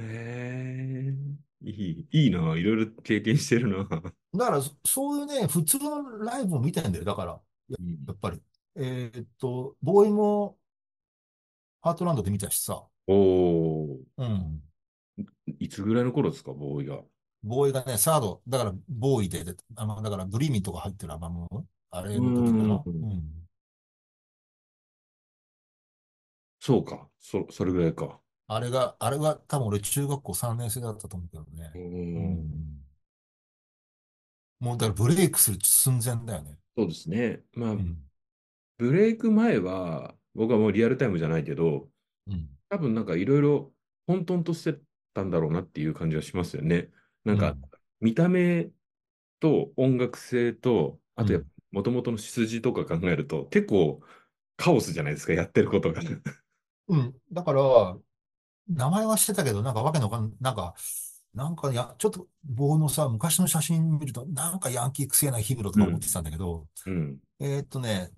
へえ、いい、いいな、いろいろ経験してるな。だから、そそういうね、普通のライブを見てんだよ。だから、うんやっぱり。えーっと、ボーイも、ハートランドで見たしさ。おお、うん。いつぐらいの頃ですか、ボーイが？ボーイがね、サード、だから、ボーイで、であの、だから、ドリーミーとか入ってるアルバム、あれの時かな。うんうん。そうか、そ、それぐらいか。あれが、あれが多分俺中学校3年生だったと思うけどねう。。うんん。もうだからブレイクする寸前だよね。そうですね。まあ、うん。ブレイク前は、僕はもうリアルタイムじゃないけど、うん。多分なんかいろいろ混沌としてたんだろうなっていう感じはしますよね。なんかうん見た目と音楽性と、あとやっうぱ元々の出自とか考えると結構カオスじゃないですか、やってることが。うん。だから、名前はしてたけど、なんかわけのわかん、なんか、なんかや、ちょっと棒のさ、昔の写真見ると、なんかヤンキーくせえなヒムロとか思ってたんだけど、うん。えーっとね、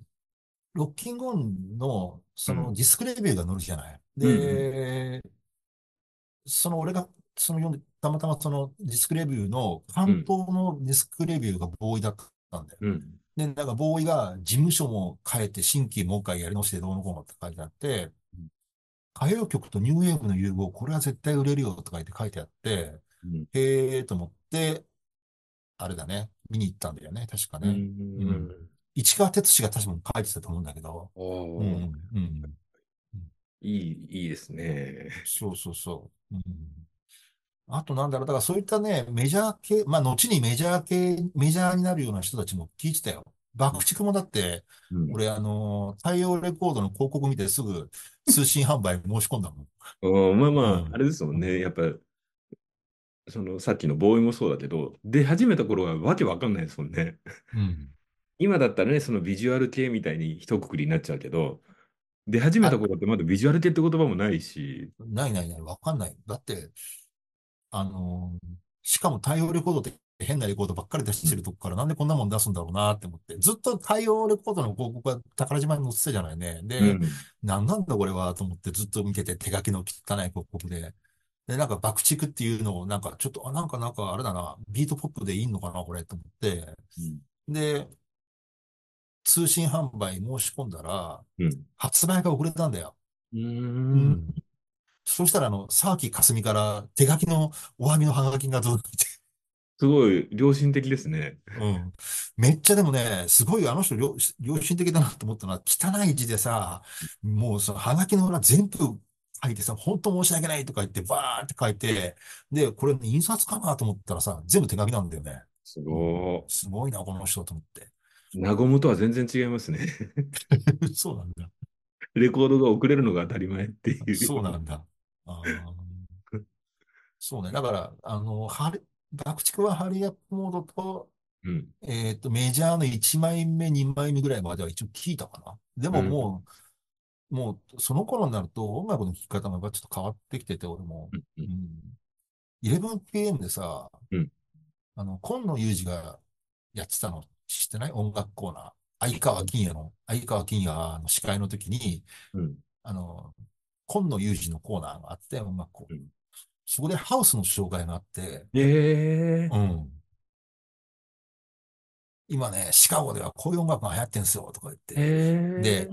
ロッキングオンの、そのうんディスクレビューが載るじゃない。うんうで、その俺が、その読んで、たまたまそのディスクレビューの関東のディスクレビューがボーイだったんだよ。うん。で、なんかボーイが事務所も変えて新規もう一回やり直してどうのこうのって書いてあってうん、歌謡曲とニューウェーブの融合、これは絶対売れるよとか言って書いてあって、うん。へえーと思って、あれだね、見に行ったんだよね、確かうね。ん。市川哲司が確かに書いてたと思うんだけど、うん、うん。いい、いいですね。そうそうそう。うん、あとなんだろう、だからそういったね、メジャー系、まあ後にメジャー系、メジャーになるような人たちも聞いてたよ。爆竹もだって、うん俺あの、太陽レコードの広告見てすぐ通信販売申し込んだもん。うんまあまあ、うんあれですもんね。やっぱ、そのさっきのボーイもそうだけど、出始めた頃はわけわかんないですもんね。うん。今だったらね、そのビジュアル系みたいに一括りになっちゃうけど、出始めた頃ってまだビジュアル系って言葉もないし、ないないない、わかんない。だって、あのーしかも太陽レコードって変なレコードばっかり出してるとこからなんでこんなもん出すんだろうなって思って、ずっと太陽レコードの広告が宝島に載ってたじゃないね。で、うんなんなんだこれはと思ってずっと見てて手書きの汚い広告で。で、なんか爆竹っていうのをなんかちょっと、あ、なんかなんかあれだな、ビートポップでいいのかなこれと思って。で、通信販売申し込んだら、うん。発売が遅れたんだよ。う。うんそしたら、あの、沢木かすみから手書きのお詫びのハガキが届いて、すごい良心的ですね。うん。めっちゃでもね、すごいあの人良、良心的だなと思ったのは、汚い字でさ、もうそのハガキの裏全部書いてさ、本当申し訳ないとか言って、バーって書いて、で、これ印刷かなと思ったらさ、全部手書きなんだよね。すごすごいな、この人と思って。い。ナゴムとは全然違いますね。そうなんだ。レコードが遅れるのが当たり前っていう。そうなんだ。あーそうね。だから、あの、ハリ、爆竹はハリーアップモードと、うん。えっと、メジャーの1枚目、2枚目ぐらいまでは一応聞いたかな。でももう、もう、その頃になると音楽の聴き方もやっぱちょっと変わってきてて、俺も。うんうん。11pm でさ、うんあの、今野裕二がやってたの知ってない？音楽コーナー。相川金也の、相川金也の司会の時に、うん。あの、今野裕二のコーナーがあって、音楽コーナーうんそこでハウスの紹介があって、ええうん。今ね、シカゴではこういう音楽が流行ってんすよ、とか言って。ええで、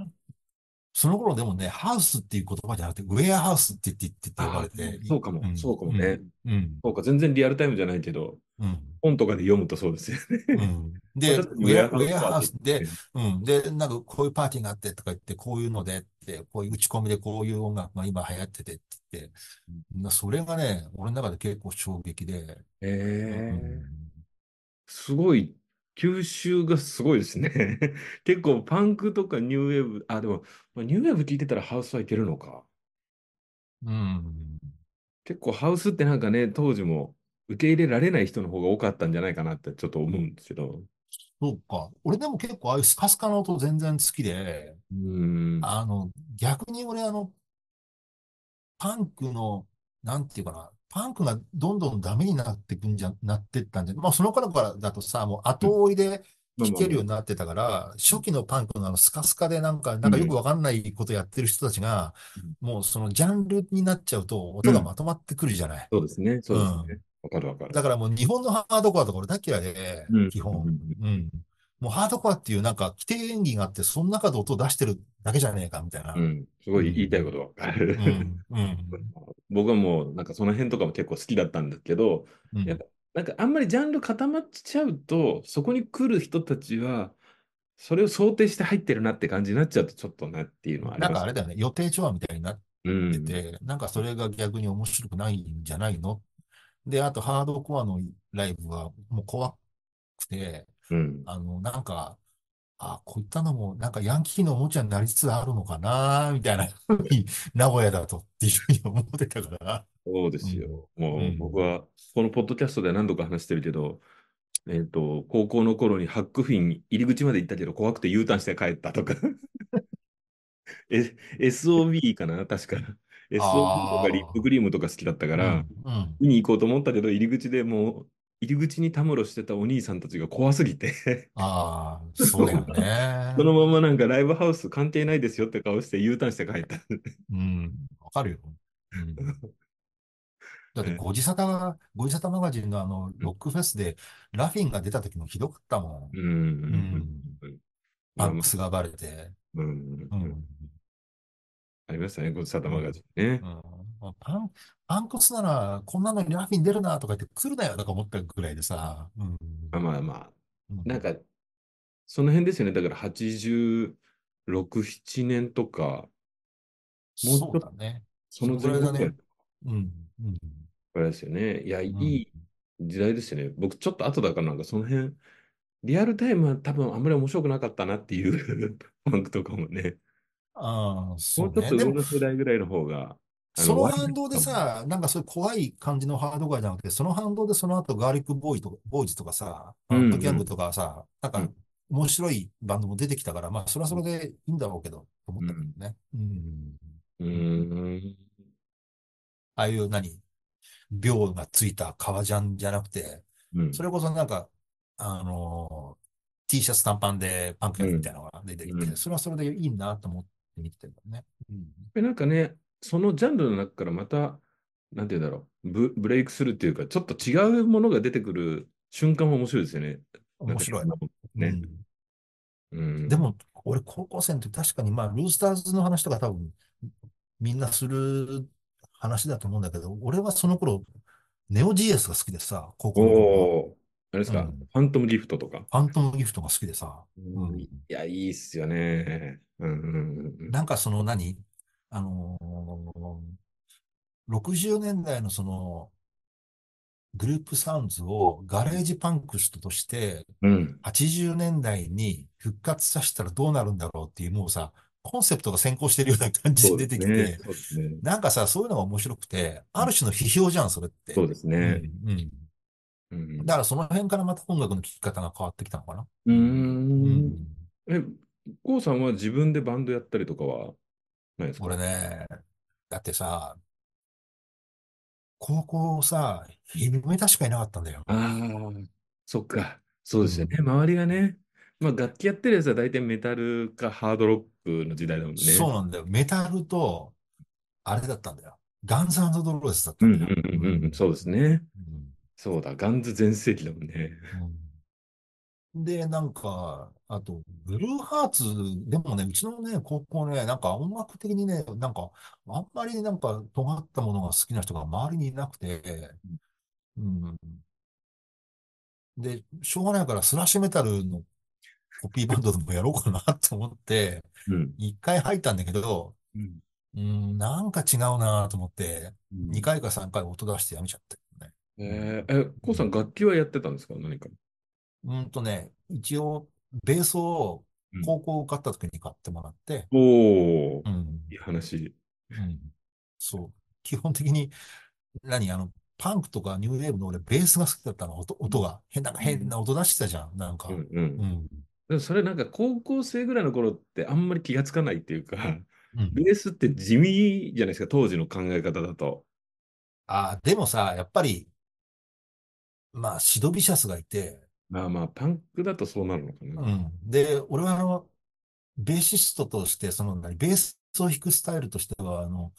その頃でもね、ハウスっていう言葉じゃなくて、ウェアハウスって言って、言って呼ばれて。そうかも、んそうかもね。うん。そうか、全然リアルタイムじゃないけど、うん。本とかで読むとそうですよね。うん。で、ウェア、ハウスでうん。で、なんかこういうパーティーがあってとか言って、こういうのでって、こういう打ち込みでこういう音楽が今流行っててって言って、なそれがね、俺の中で結構衝撃で、ええうんすごい、吸収がすごいですね。結構パンクとかニューウェーブ、あ、でも、まあ、ニューウェーブ聞いてたらハウスはいけるのか。うん。結構ハウスってなんかね、当時も受け入れられない人の方が多かったんじゃないかなってちょっと思うんですけど。そうか。俺でも結構ああいうスカスカの音全然好きで、うーん。あの、逆に俺あの、パンクの、なんていうかな、パンクがどんどんダメになってくんじゃ、なってったんじゃ、まあその頃からだとさ、もう後追いで聴けるようになってたから、初期のパンクのあのスカスカでなんか、なんかよくわかんないことやってる人たちが、もうそのジャンルになっちゃうと音がまとまってくるじゃない。そうですね。そうですね。わかるわかる。だからもう日本のハードコアとか俺大嫌いでうん、基本。うんうん。もうハードコアっていうなんか規定演技があって、その中で音を出してるだけじゃねえかみたいな。う。ん。すごい言いたいことわかる。うん。うん。僕はもう、なんかその辺とかも結構好きだったんですけど、うんやっぱなんかあんまりジャンル固まっちゃうと、そこに来る人たちは、それを想定して入ってるなって感じになっちゃうと、ちょっとなっていうのはあります。なんかあれだよね、予定調和みたいになっうん。てて、なんかそれが逆に面白くないんじゃないので、あとハードコアのライブはもう怖くて、うん。あの、なんか、あ、こういったのも、なんかヤンキーのおもちゃになりつつあるのかな、みたいなふうに、名古屋だとっていうふうに思ってたから。そうですよ。もううん僕は、このポッドキャストで何度か話してるけど、えっと、高校の頃にハックフィン入り口まで行ったけど、怖くて U ターンして帰ったとか。え、SOB かな確か。SOB とかリップクリームとか好きだったから、うん、うん。見に行こうと思ったけど、入り口でもう、入り口にたむろしてたお兄さんたちが怖すぎて、ああ、そうだよね。そのままなんかライブハウス関係ないですよって顔して U ターンして帰った。うん、わかるよ。うん。だって、ゴジサタ、ゴジサタマガジンのあの、ロックフェスで、ラフィンが出た時もひどかったもん。うん。うん。マックスが暴れて。うん。ううんん。ありましたね、ゴッサタマガジンね。うん、パン、パンコスなら、こんなのにラフィン出るなとか言って来るなよとか思ったぐらいでさ。うん。まあまあまあ、うんなんか、その辺ですよね。だから86、7年とか、もうちょっとそうだね。そのそのぐらいだねうん。うん。これですよね。いや、いうんい時代ですよね。僕、ちょっと後だからなんかその辺、リアルタイムは多分あんまり面白くなかったなっていう パンクとかもね。ああ、もそううね。ちょっとでも、上の世代ぐらいの方が、あその反動でさ、なんかそういう怖い感じのハードガーじゃなくて、その反動でその後ガーリックボーイとか、ボーイズとかさ、フうんァントギャングとかさ、なんかうん面白いバンドも出てきたから、まあそれはそれでいいんだろうけど、と思ったけどね。うん。うーん。ああいう何秒がついた革ジャンじゃなくて、うんそれこそなんか、あのー T シャツ短パンでパンクやつみたいなのが出てきて、うんそれはそれでいいなと思って見てたんだね。うんでなんかね、そのジャンルの中からまた、なんて言うんだろう、ブ、ブレイクするっていうか、ちょっと違うものが出てくる瞬間も面白いですよね。面白い。ね。うんうん。でも、俺、高校生の時、確かに、まあ、ルースターズの話とか多分、みんなする話だと思うんだけど、俺はその頃、ネオ GS が好きでさ、高校のあれですか、うんファントムギフトとか？ファントムギフトが好きでさ、うんいや、いいっすよね。うんうんうんなんかその何？あのー、60年代のその、グループサウンズをガレージパンクスとして、うん。うん。80年代に復活させたらどうなるんだろうっていう、もうさ、コンセプトが先行してるような感じで出てき。て、そうですね。なんかさ、そういうのが面白くて、ある種の批評じゃん、それって。そうですね。うんうんうん。だからその辺からまた音楽の聴き方が変わってきたのかな。うー。うんえ、こうさんは自分でバンドやったりとかはないですか？俺ね、だってさ、高校さ、ヘビメタしかいなかったんだよ。ああ、そっか。そうですよね。周りがね。まあ、楽器やってるやつは大体メタルかハードロックの時代だもんね。そうなんだよ。メタルと、あれだったんだよ。ガンズドローレスだったうんんだよ。うんうんうん。そうですね。うんそうだ。ガンズ全盛期だもんね。うん で、なんか、あと、ブルーハーツ、でもね、うちのね、高校ね、なんか音楽的にね、なんか、あんまりなんか尖ったものが好きな人が周りにいなくて、うん。で、しょうがないからスラッシュメタルのコピーバンドでもやろうかなって思って、うん。一回入ったんだけど、うん。うん、なんか違うなと思って、二回か三回音出してやめちゃったけどね。えー、え、こうさん楽器はやってたんですか？何か。うんとね、一応、ベースをうん高校受かった時に買ってもらって、おおう、ん、いい話。うん。そう。基本的に、何あの、パンクとかニューウェーブの俺、ベースが好きだったの、音、音が。変な、変な音出してたじゃん、なんか。うんうん。うん。でもそれなんか高校生ぐらいの頃ってあんまり気がつかないっていうか、うんベースって地味じゃないですか、当時の考え方だと。あ、でもさ、やっぱり、まあ、シドビシャスがいて、まあまあ、パンクだとそうなるのかな。うん。で、俺はあの、ベーシストとして、その、何ベースを弾くスタイルとしては、あの、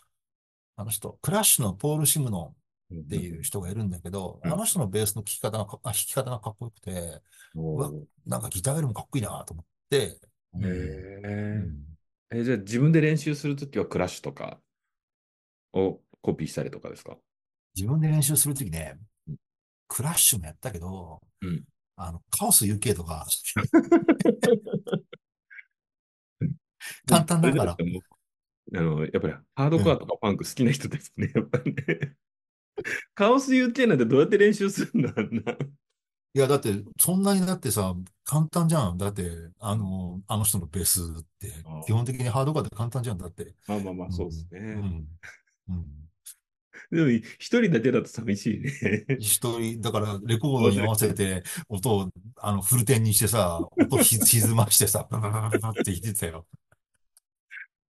あの人、クラッシュのポール・シムノンっていう人がいるんだけど、うん。あの人のベースの弾き方が弾き方がかっこよくて、なんかギターよりもかっこいいなと思って、うん。へうえん。え、じゃあ自分で練習するときはクラッシュとかをコピーしたりとかですか？自分で練習するときねうん、クラッシュもやったけど、うんあの、カオス UK とか、簡単だからあの、やっぱりハードコアとかパンク好きな人ですね、やっぱりね。カオス UK なんてどうやって練習するんだ、あんな。いや、だって、そんなにだってさ、簡単じゃん。だって、あの、あの人のベースって基本的にハードコアって簡単じゃん。だって。まあまあまあ、そうですね。うん。うん。でも、一人だけだと寂しいね。一人、だから、レコードに合わせて、音を、あの、フルテンにしてさ、音ひ 歪ましてさ、って弾いてたよ。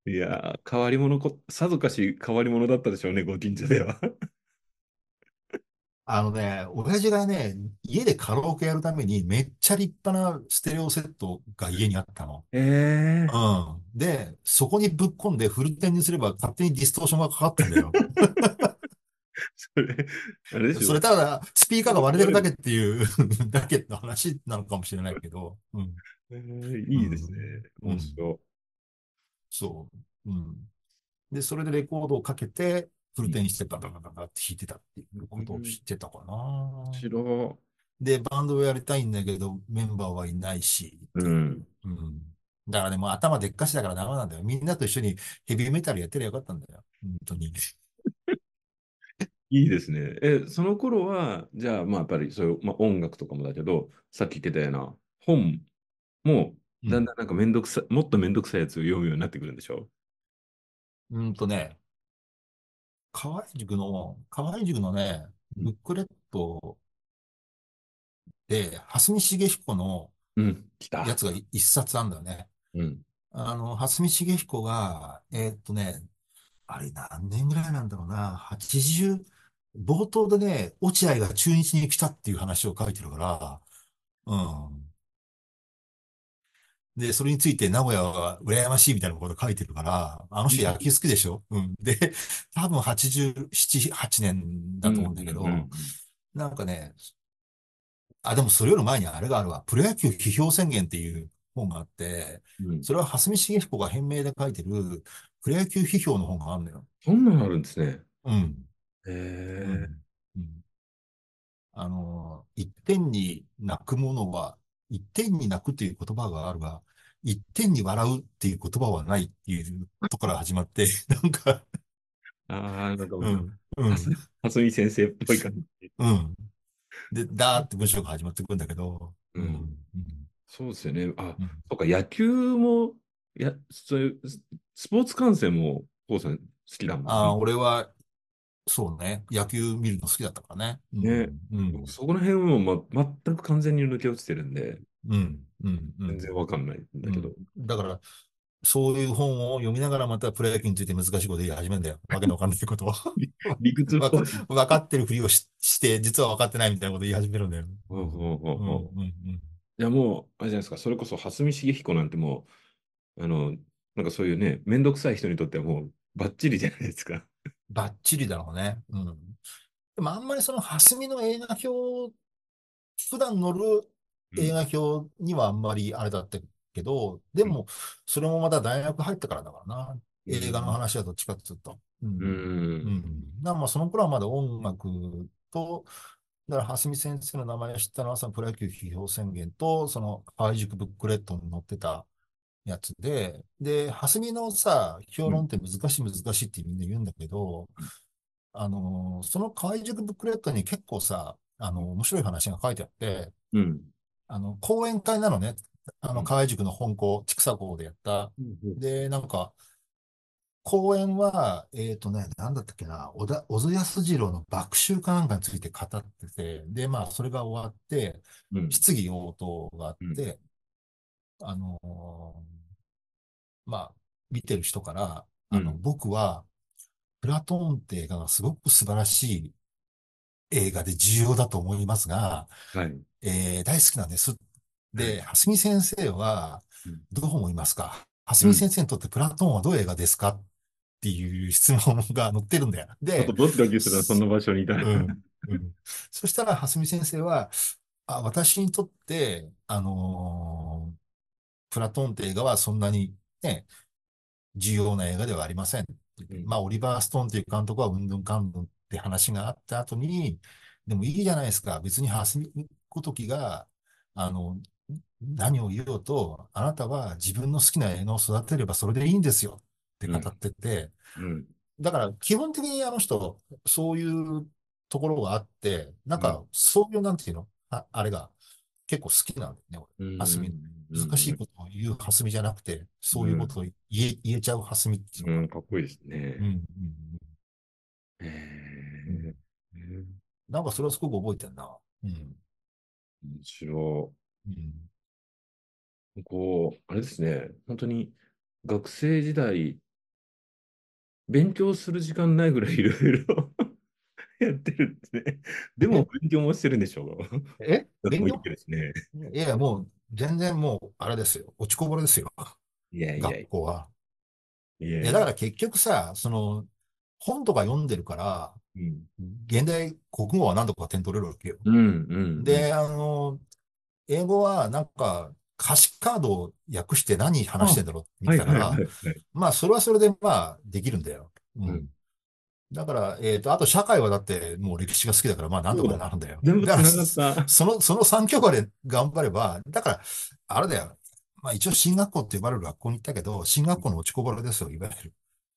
いやー、変わり者こ、さぞかし変わり者だったでしょうね、ご近所では。あのね、親父がね、家でカラオケやるために、めっちゃ立派なステレオセットが家にあったの。ええうん。で、そこにぶっ込んでフルテンにすれば勝手にディストーションがかかってんだよ。それ、あれでしょ？それただ、スピーカーが割れてるだけっていう だけの話なのかもしれないけど、うん。えーいいですね。うん面白そう。うん。で、それでレコードをかけて、フルテンにしてバババババって弾いてたっていうことを知ってたかい。な面。白で、バンドをやりたいんだけど、メンバーはいないし。い。うん。うん。だからね、もう頭でっかしだからダメなんだよ。みんなと一緒にヘビーメタルやってりゃよかったんだよ。本当に。いいですね。え、その頃は、じゃあ、まあ、やっぱりそういう、まあ、音楽とかもだけど、さっき言ってたような本も、うんだんだんなんかめんどくさ、もっとめんどくさいやつを読むようになってくるんでしょ？うんとね、河合塾の、河合塾のね、ブックレットで、蓮見茂彦のうん、来た。やつが一冊あんだよね。うん。あの、蓮見茂彦が、えーっとね、あれ何年ぐらいなんだろうな、80、冒頭でね、落合が中日に来たっていう話を書いてるから、うん。で、それについて名古屋は羨ましいみたいなこと書いてるから、あの人野球好きでしょ？うん。で、多分87、8年だと思うんだけど、うんなんかね、あ、でもそれより前にあれがあるわ。プロ野球批評宣言っていう本があって、それは蓮見茂彦が変名で書いてるプロ野球批評の本があるのよ。そんなのあるんですね。うん。へうえ。ん。うんあの、一点に泣くものは、一点に泣くという言葉があるが、一点に笑うっていう言葉はないっていうところから始まって、なんか、ああ、なんか、うん、うん、蓮見先生っぽい感じ。うん。で、ダーって文章が始まってくるんだけど、うんうんそうですよね。あ、うんそうか、野球も、や、そういう、ススポーツ観戦も、こうさん好きだもんね。ああ、俺は、そうね、野球見るの好きだったからね。うんねうん、そこら辺も、ま、全く完全に抜け落ちてるんで、うん、うん、うん。全然わかんないんだけど。うんだから、そういう本を読みながらまたプロ野球について難しいこと言い始めるんだよ。わけのわかんないことを。理屈。分かってるふりをしして、実は分かってないみたいなこと言い始めるんだよ。いや、もう、あれじゃないですか、それこそ、蓮見茂彦なんてもう、あの、なんかそういうね、めんどくさい人にとってはもう、バッチリじゃないですか。バッチリだろうね。うん。でもあんまりその、蓮見の映画表、普段乗る映画表にはあんまりあれだったけど、でも、それもまた大学入ってからだからな。映画の話はどっちかっていうと。うんうん。うん。だからまあその頃はまだ音楽と、だから、蓮見先生の名前を知ったのは、そのプロ野球批評宣言と、その、ハイジクブックレットに載ってたやつで、で、蓮見のさ、評論って難しい難しいってみんな言うんだけど、あの、そのハイジクブックレットに結構さ、あの、面白い話が書いてあって、うん。あの、講演会なのね。あの、うん河合塾の本校、千草校でやった。うんで、なんか、講演は、えっとね、なんだったっけな、小田、小津安二郎の爆臭かなんかについて語ってて、で、まあ、それが終わって、うん。質疑応答があって、あのーまあ、見てる人から、あの、うん僕は、プラトーンって映画がすごく素晴らしい映画で重要だと思いますが、はい。えー大好きなんです。はで、蓮見先生はうん、どう思いますか？蓮見先生にとってプラトーンはどういう映画ですかっていう質問が載ってるんだよ。ちょっでと、ドキドキするな、そんな場所にいたら。うんうん そしたら、蓮見先生は、あ、私にとって、あのープラトーンって映画はそんなにね、重要な映画ではありません。うんまあ、オリバー・ストーンっていう監督はうんぬんかんぬんって話があった後に、でもいいじゃないですか。別に蓮見こときが、あの、何を言おうと、あなたは自分の好きな映画を育てればそれでいいんですよって語ってて、うん。だから、基本的にあの人、そういうところがあって、なんか、そういう、なんていうの？あ、あれが結構好きなんだよね、うん俺。蓮見。難しいことを言う蓮見じゃなくて、そういうことを言え、言えちゃう蓮見っていうのが。うん、かっこいいですねなんかそれはすごく覚えてんな。うん。面白うん。い。こう、あれですね。本当に学生時代、勉強する時間ないぐらいいろいろやってるんですね。でも勉強もしてるんでしょう。え？勉強？ですね。いや、もう、全然もう、あれですよ。落ちこぼれですよ。いやいやい学校は。やいやいや、だから結局さ、その、本とか読んでるから、うん。現代国語は何とか点取れるわけよ。うん、うん。で、あの、英語はなんか、歌詞カードを訳して何話してんだろうって見はいはいてたから、はいはい。まあ、それはそれでまあ、できるんだよ。ううんん。だから、えっと、あと社会はだってもう歴史が好きだから、まあ、なんとかなるんだよ。全部だから繋がった。その、その3教科で頑張れば、だから、あれだよ。まあ一応進学校って呼ばれる学校に行ったけど、進学校の落ちこぼれですよ、いわゆる。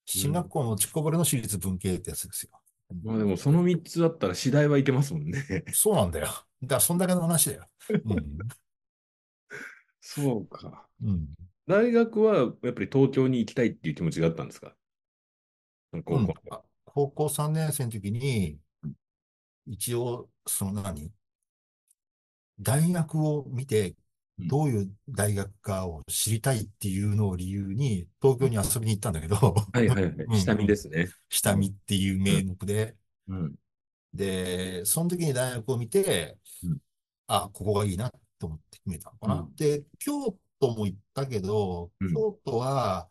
進学校の落ちこぼれの私立文系ってやつですよ。まあでもその3つあったら次第はいけますもんね。そうなんだよ。だからそんだけの話だよ。うん。そうか。うん。大学はやっぱり東京に行きたいっていう気持ちがあったんですか？高うん校。あ高校3年生の時に、一応、その何？大学を見て、どういう大学かを知りたいっていうのを理由に、東京に遊びに行ったんだけど、はいはいはい。うん。下見ですね。下見っていう名目で、うん。で、その時に大学を見て、うん。あ、ここがいいなと思って決めたのかな。うん。で、京都も行ったけど、うん。京都は、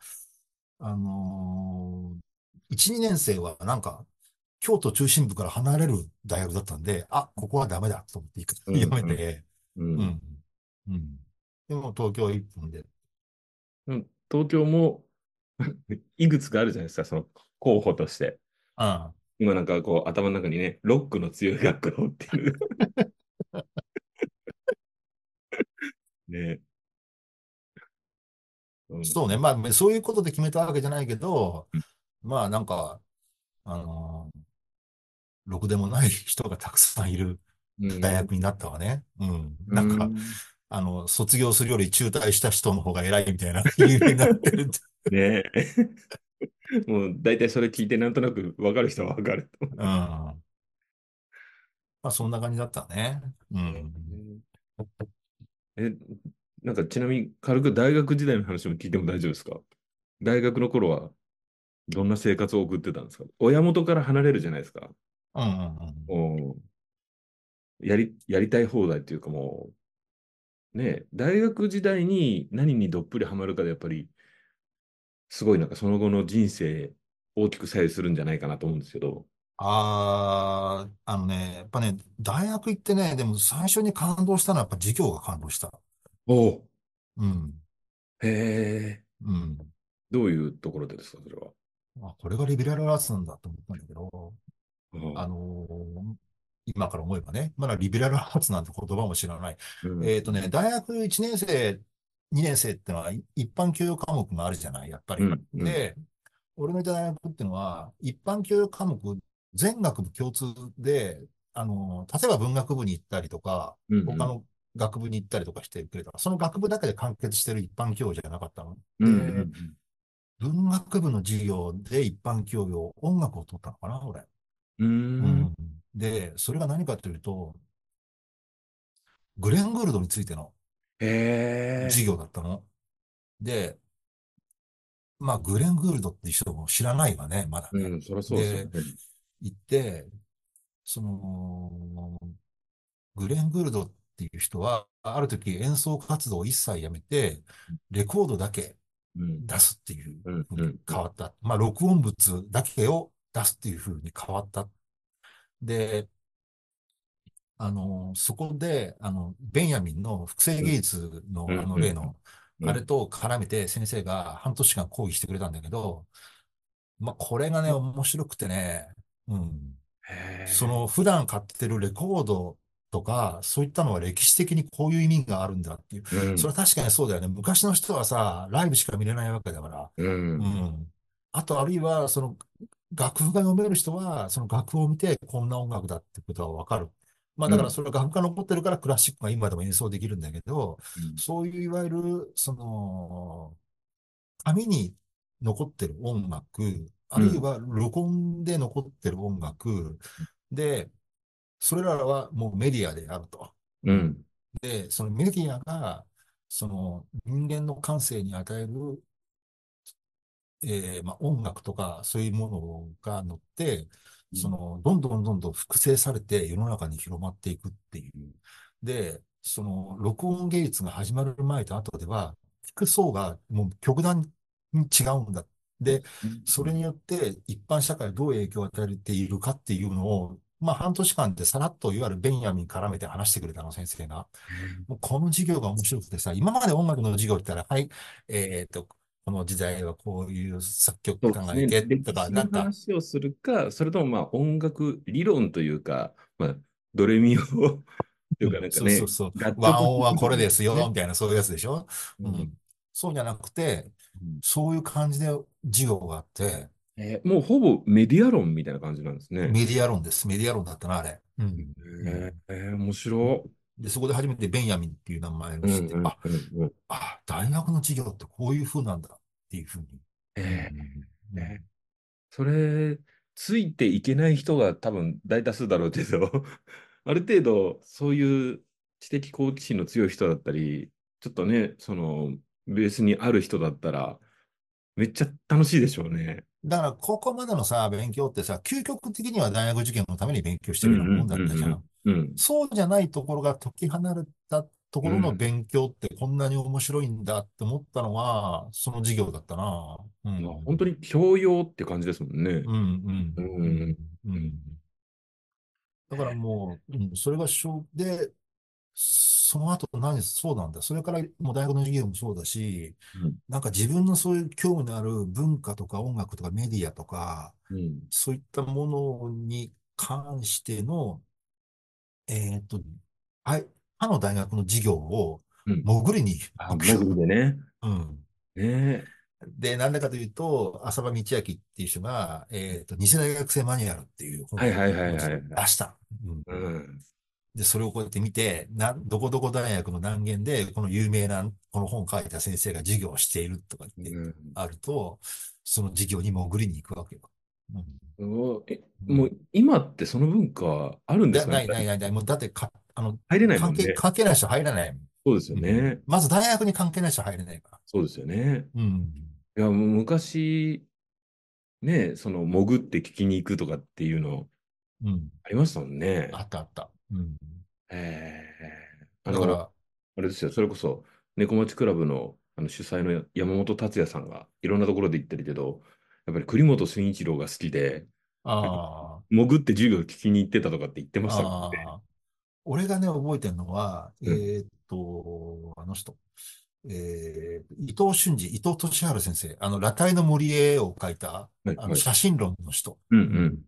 あのー、1、2年生はなんか、京都中心部から離れる大学だったんで、あ、ここはダメだと思って行くうんやめて、う。うんん。うん。でも東京一本で。うん東京も いくつかあるじゃないですか、その候補として。あ今なんかこう頭の中にね、ロックの強い学校っていう。ね。うんそうね。まあ、そういうことで決めたわけじゃないけどうん、まあ、なんか、あのーろくでもない人がたくさんいるうん大学になったわね。うん。なんか、あの、卒業するより中退した人の方が偉いみたいな 理由になってる。ねえ。もう大体それ聞いてなんとなく分かる人は分かるうん。まあ、そんな感じだったね。うん。う。え、なんかちなみに軽く大学時代の話も聞いても大丈夫ですか？大学の頃はどんな生活を送ってたんですか？親元から離れるじゃないですか。うんうんうん。もうやり、やりたい放題っていうかもう、ねえ、大学時代に何にどっぷりハマるかでやっぱり、すごいなんかその後の人生大きく左右するんじゃないかなと思うんですけど。ああ、あのね、やっぱね、大学行ってね、でも最初に感動したのはやっぱ授業が感動した。おお。うん。へえ。うん。どういうところでですか、それは？あ、これがリベラルアーツなんだと思ったんだけど、ああのー今から思えばね、まだリベラルアーツなんて言葉も知らない。うんえっとね、大学1年生、2年生ってのは一般教養科目があるじゃない、やっぱり。うんうんで、俺のいた大学っていうのは、一般教養科目全学部共通で、あのー例えば文学部に行ったりとか、うんうん他の学部に行ったりとかしてくれた。その学部だけで完結してる一般教養じゃなかったの。うんでうん文学部の授業で一般教養、音楽を取ったのかな、俺。うん。で、それが何かというと、グレン・グールドについての。授業だったの。で、まあ、グレン・グールドっていう人も知らないわね、まだね。うん、そりゃそうで。行って、その、グレン・グールドっていう人は、ある時演奏活動を一切やめて、レコードだけうん。出すっていううんふうに変わった。まあ、録音物だけを出すっていうふうに変わった。で、あの、そこで、あの、ベンヤミンの複製芸術のうんあの例の、うんあれと絡めて先生が半年間講義してくれたんだけど、まあ、これがね、面白くてね、うん。そ、の普段買ってるレコードとか、そういったのは歴史的にこういう意味があるんだっていう。うんそれは確かにそうだよね。昔の人はさ、ライブしか見れないわけだから。う。うんん。あと、あるいは、その、楽譜が読める人は、その楽譜を見て、こんな音楽だってことはわかる。まあ、だから、それは楽譜が残ってるから、クラシックが今でも演奏できるんだけど、そういういわゆる、その、紙に残ってる音楽、あるいは録音で残ってる音楽、で、それらはもうメディアであると。うん。で、そのメディアが、その人間の感性に与える、えーまあ、音楽とかそういうものが乗って、その、どんどんどんどん複製されて世の中に広まっていくっていう。で、その、録音芸術が始まる前と後では、聞く層がもう極端に違うんだ。で、それによって一般社会にどう影響を与えているかっていうのを、まあ半年間でさらっといわゆるベンヤミン絡めて話してくれたの、先生が。もうこの授業が面白くてさ、今まで音楽の授業って言ったら、はい、えっと、この時代はこういう作曲家。がいてとか、歴史のなんか、話をするか、それともまあ音楽理論というか、まあ、ドレミをというかなんかね、そうそうそう。和音はこれですよ、ねみたいな、そういうやつでしょ？ううんん。そうじゃなくて、うんそういう感じで授業があって、えーもうほぼメディア論みたいな感じなんですね。メディア論です。メディア論だったな、あれ。うん。えーえー面白で、そこで初めてベンヤミンっていう名前をい。知って、うんうんあ、うんうんあ、大学の授業ってこういう風なんだっていう風に。えーうんねそれ、ついていけない人が多分大多数だろうけど、ある程度そういう知的好奇心の強い人だったり、ちょっとね、そのベースにある人だったら、めっちゃ楽しいでしょうね。だから、ここまでのさ、勉強ってさ、究極的には大学受験のために勉強してるようなもんだったじゃん。うん。そうじゃないところが解き離れたところの勉強ってこんなに面白いんだって思ったのは、その授業だったな。うん。まあ本当に教養って感じですもんね。うん、うん、うんうん。だからもう、うん、それが小で、その後何、そうなんだ。それからもう大学の授業もそうだし、うんなんか自分のそういう興味のある文化とか音楽とかメディアとか、うん。そういったものに関しての、えっと、はい、他の大学の授業をうん潜りにあ、行くよモグでね。うん。ねで、なんでかというと、浅場道明っていう人が、えっと、偽大学生マニュアルっていう本をはいはいはいはいはい出した。うんえ。うん。で、それをこうやって見て、な、どこどこ大学の何軒で、この有名な、この本を書いた先生が授業をしているとかってうんあると、その授業に潜りに行くわけよ。うん。おえもう今ってその文化あるんですか？ないないないない。もうだってか、あの、入れないもん関係、ね。関係ない人入らない。そうですよね。うんまず大学に関係ない人入れないから。そうですよね。うん。いや、もう昔、ね、その潜って聞きに行くとかっていうのうん。ありましたもんね。あったあった。うん。ええあの、だから、あれですよ、それこそ、猫町クラブのあの主催の山本達也さんがいろんなところで言ってるけど、やっぱり栗本慎一郎が好きで、あ潜って授業聞きに行ってたとかって言ってあ、ましたもんね。俺がね、覚えてるのは、うんえーっと、あの人、えー、伊藤俊二、伊藤俊治先生、あの、裸体の森絵を描いた、はいあの、写真論の人。うんうん。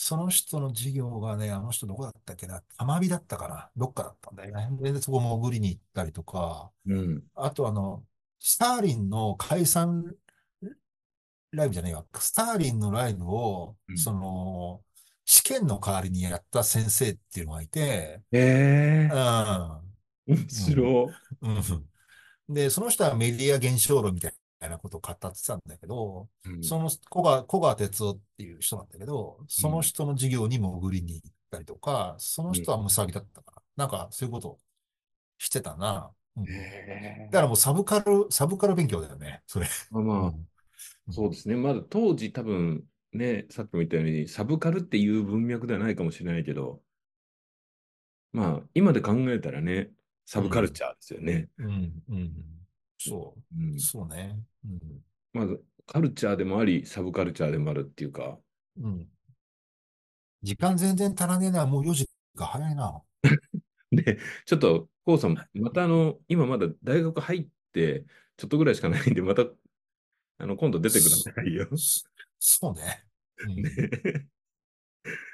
その人の授業がね、あの人どこだったっけな、玉美だったかな、どっかだったんだよね。で、そこ潜りに行ったりとか、うん。あとあの、スターリンの解散ライブじゃないわ。スターリンのライブを、うんその、試験の代わりにやった先生っていうのがいて、ええう面白ん。うん。で、その人はメディア現象論みたいなことを語ってたんだけど、い。うんその小川、小川哲夫っていう人なんだけど、その人の授業に潜りに行ったりとか、その人はムサビだったから、なんかそういうことをしてたな。だからもうサブカル、サブカル勉強だよね、それ。まあそうですね。まだ当時多分ね、さっきも言ったように、サブカルっていう文脈ではないかもしれないけど、まあ、今で考えたらね、サブカルチャーですよね。うん、うん。そうう、ん。そうね。うん。まず、カルチャーでもあり、サブカルチャーでもあるっていうか、うん。時間全然足らねえな、もう4時か早いな。で、ちょっと、コウさん、またあの、今まだ大学入って、ちょっとぐらいしかないんで、また、あの、今度出てくださいよ。そうね。うんね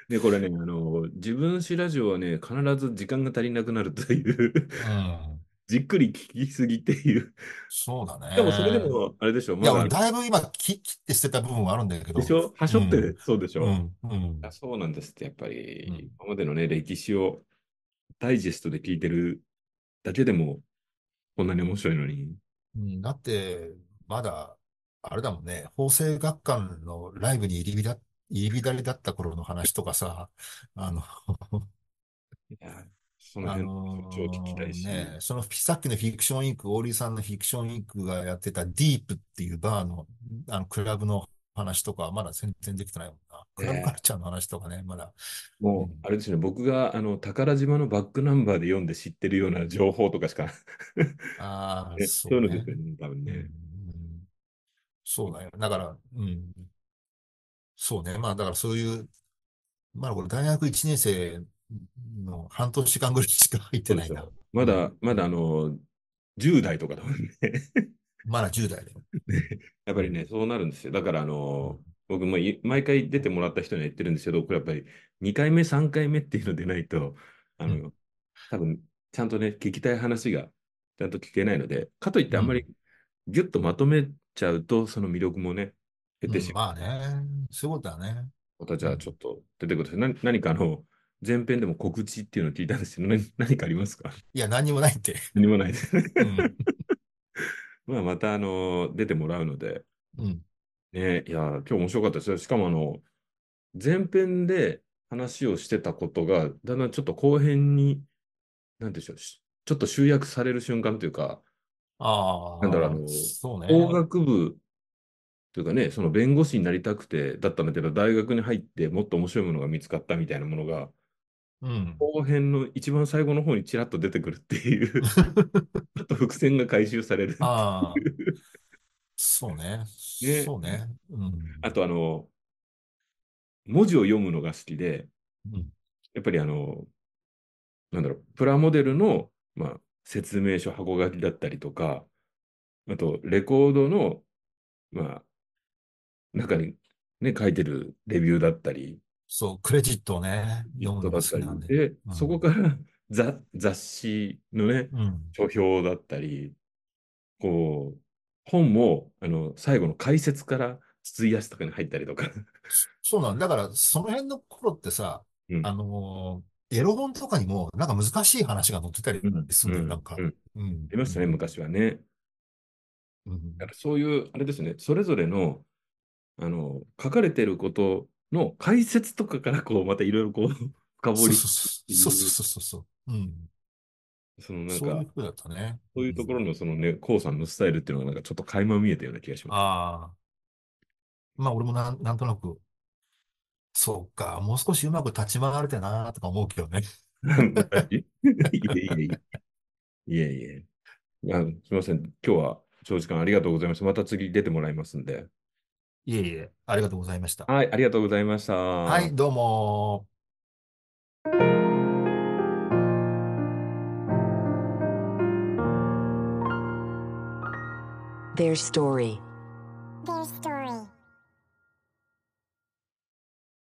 で、これね、あの、自分史ラジオはね、必ず時間が足りなくなるという、うん。じっくり聞きすぎっていう。そうだね。でも、それでも、あれでしょ、いや、まだ俺、だいぶ今、切切って捨てた部分はあるんだけど。でしょ？はしょってうん。そうでしょ、うん、うん。あそうなんですって、やっぱり、うん。今までのね、歴史をダイジェストで聞いてるだけでも、こんなに面白いのに。うん。だって、まだ、あれだもんね、法政学館のライブに入り浸入り浸りだった頃の話とかさ、あの、いや、そのあ辺、の超聞きたいし。ね、そのさっきのフィクションインク、オーリーさんのフィクションインクがやってたディープっていうバーの、あの、クラブの話とか、まだ全然できてないもんな。クラブカルチャーの話とかね、まだ。もう、うんあれですね、僕があの宝島のバックナンバーで読んで知ってるような情報とかしか、ああ、ねそそういうのねですよね、多分うんね。そうだよ。だから、うん。そうね。まあ、だからそういう、まだこれ大学1年生の半年間ぐらいしか入ってないな。まだ、まだあの、10代とかだもんね。まだ10代だよ。やっぱりね、そうなるんですよ。だから、あの、僕もい毎回出てもらった人には言ってるんですけど、これやっぱり2回目、3回目っていうのでないと、あの、う多分、ちゃんとね、聞きたい話がちゃんと聞けないので、かといってあんまりギュッとまとめちゃうと、その魅力もね、減ってしまう。うんまあね。そういうことだね。またじゃあちょっと出てください。何何かあの、前編でも告知っていうのを聞いたんですけど、何 何かありますか？いや、何にもないって。何もないですね。うん。まあ、またあの、出てもらうので、うん。ね、いや、今日面白かったですよ。しかもあの、前編で話をしてたことが、だんだんちょっと後編に、なんでしょう、しちょっと集約される瞬間というか、ああ、なんだろうあのそうね。法学部というかね、その弁護士になりたくてだったんだけど、大学に入ってもっと面白いものが見つかったみたいなものが、うん。後編の一番最後の方にちらっと出てくるっていう、ちょっと伏線が回収されるああ。そうね。ねそうね。うん。あとあの、文字を読むのが好きで、うんやっぱりあの、なんだろう、プラモデルの、まあ、説明書、箱書きだったりとか、あと、レコードの、まあ、中にね、書いてるレビューだったり、そう、クレジットをね、読むのがだったり好きなんで。で、うんそこから 雑雑誌のね、うん。書評だったり、こう、本も、あの、最後の解説から筒井康隆に入ったりとか、そうなんだ。だから、その辺の頃ってさ、うんあのーエロ本とかにも、なんか難しい話が載ってたりうんするんだよ、うんなんか。うんうん。ありましたね、昔はね。うん。だからそういう、あれですね、それぞれの、あの、書かれてることの解説とかから、こう、またいろいろこう、深掘り、そうそうそうそうそうそう。うん。そのなんか、そういう風だったね。そういうところのそのね、こうさんのスタイルっていうのがなんかちょっと垣間見えたような気がしまああ。まあ、俺もなん、なんとなく、そうか、もう少しうまく立ち回れてなとか思うけどね。す。いえいえいえ。いえいえ。いや、すみません。今日は長時間ありがとうございました。また次出てもらいますんで。いえいえ、ありがとうございました。はい、ありがとうございました。ははい、どうも。Their story. Their story.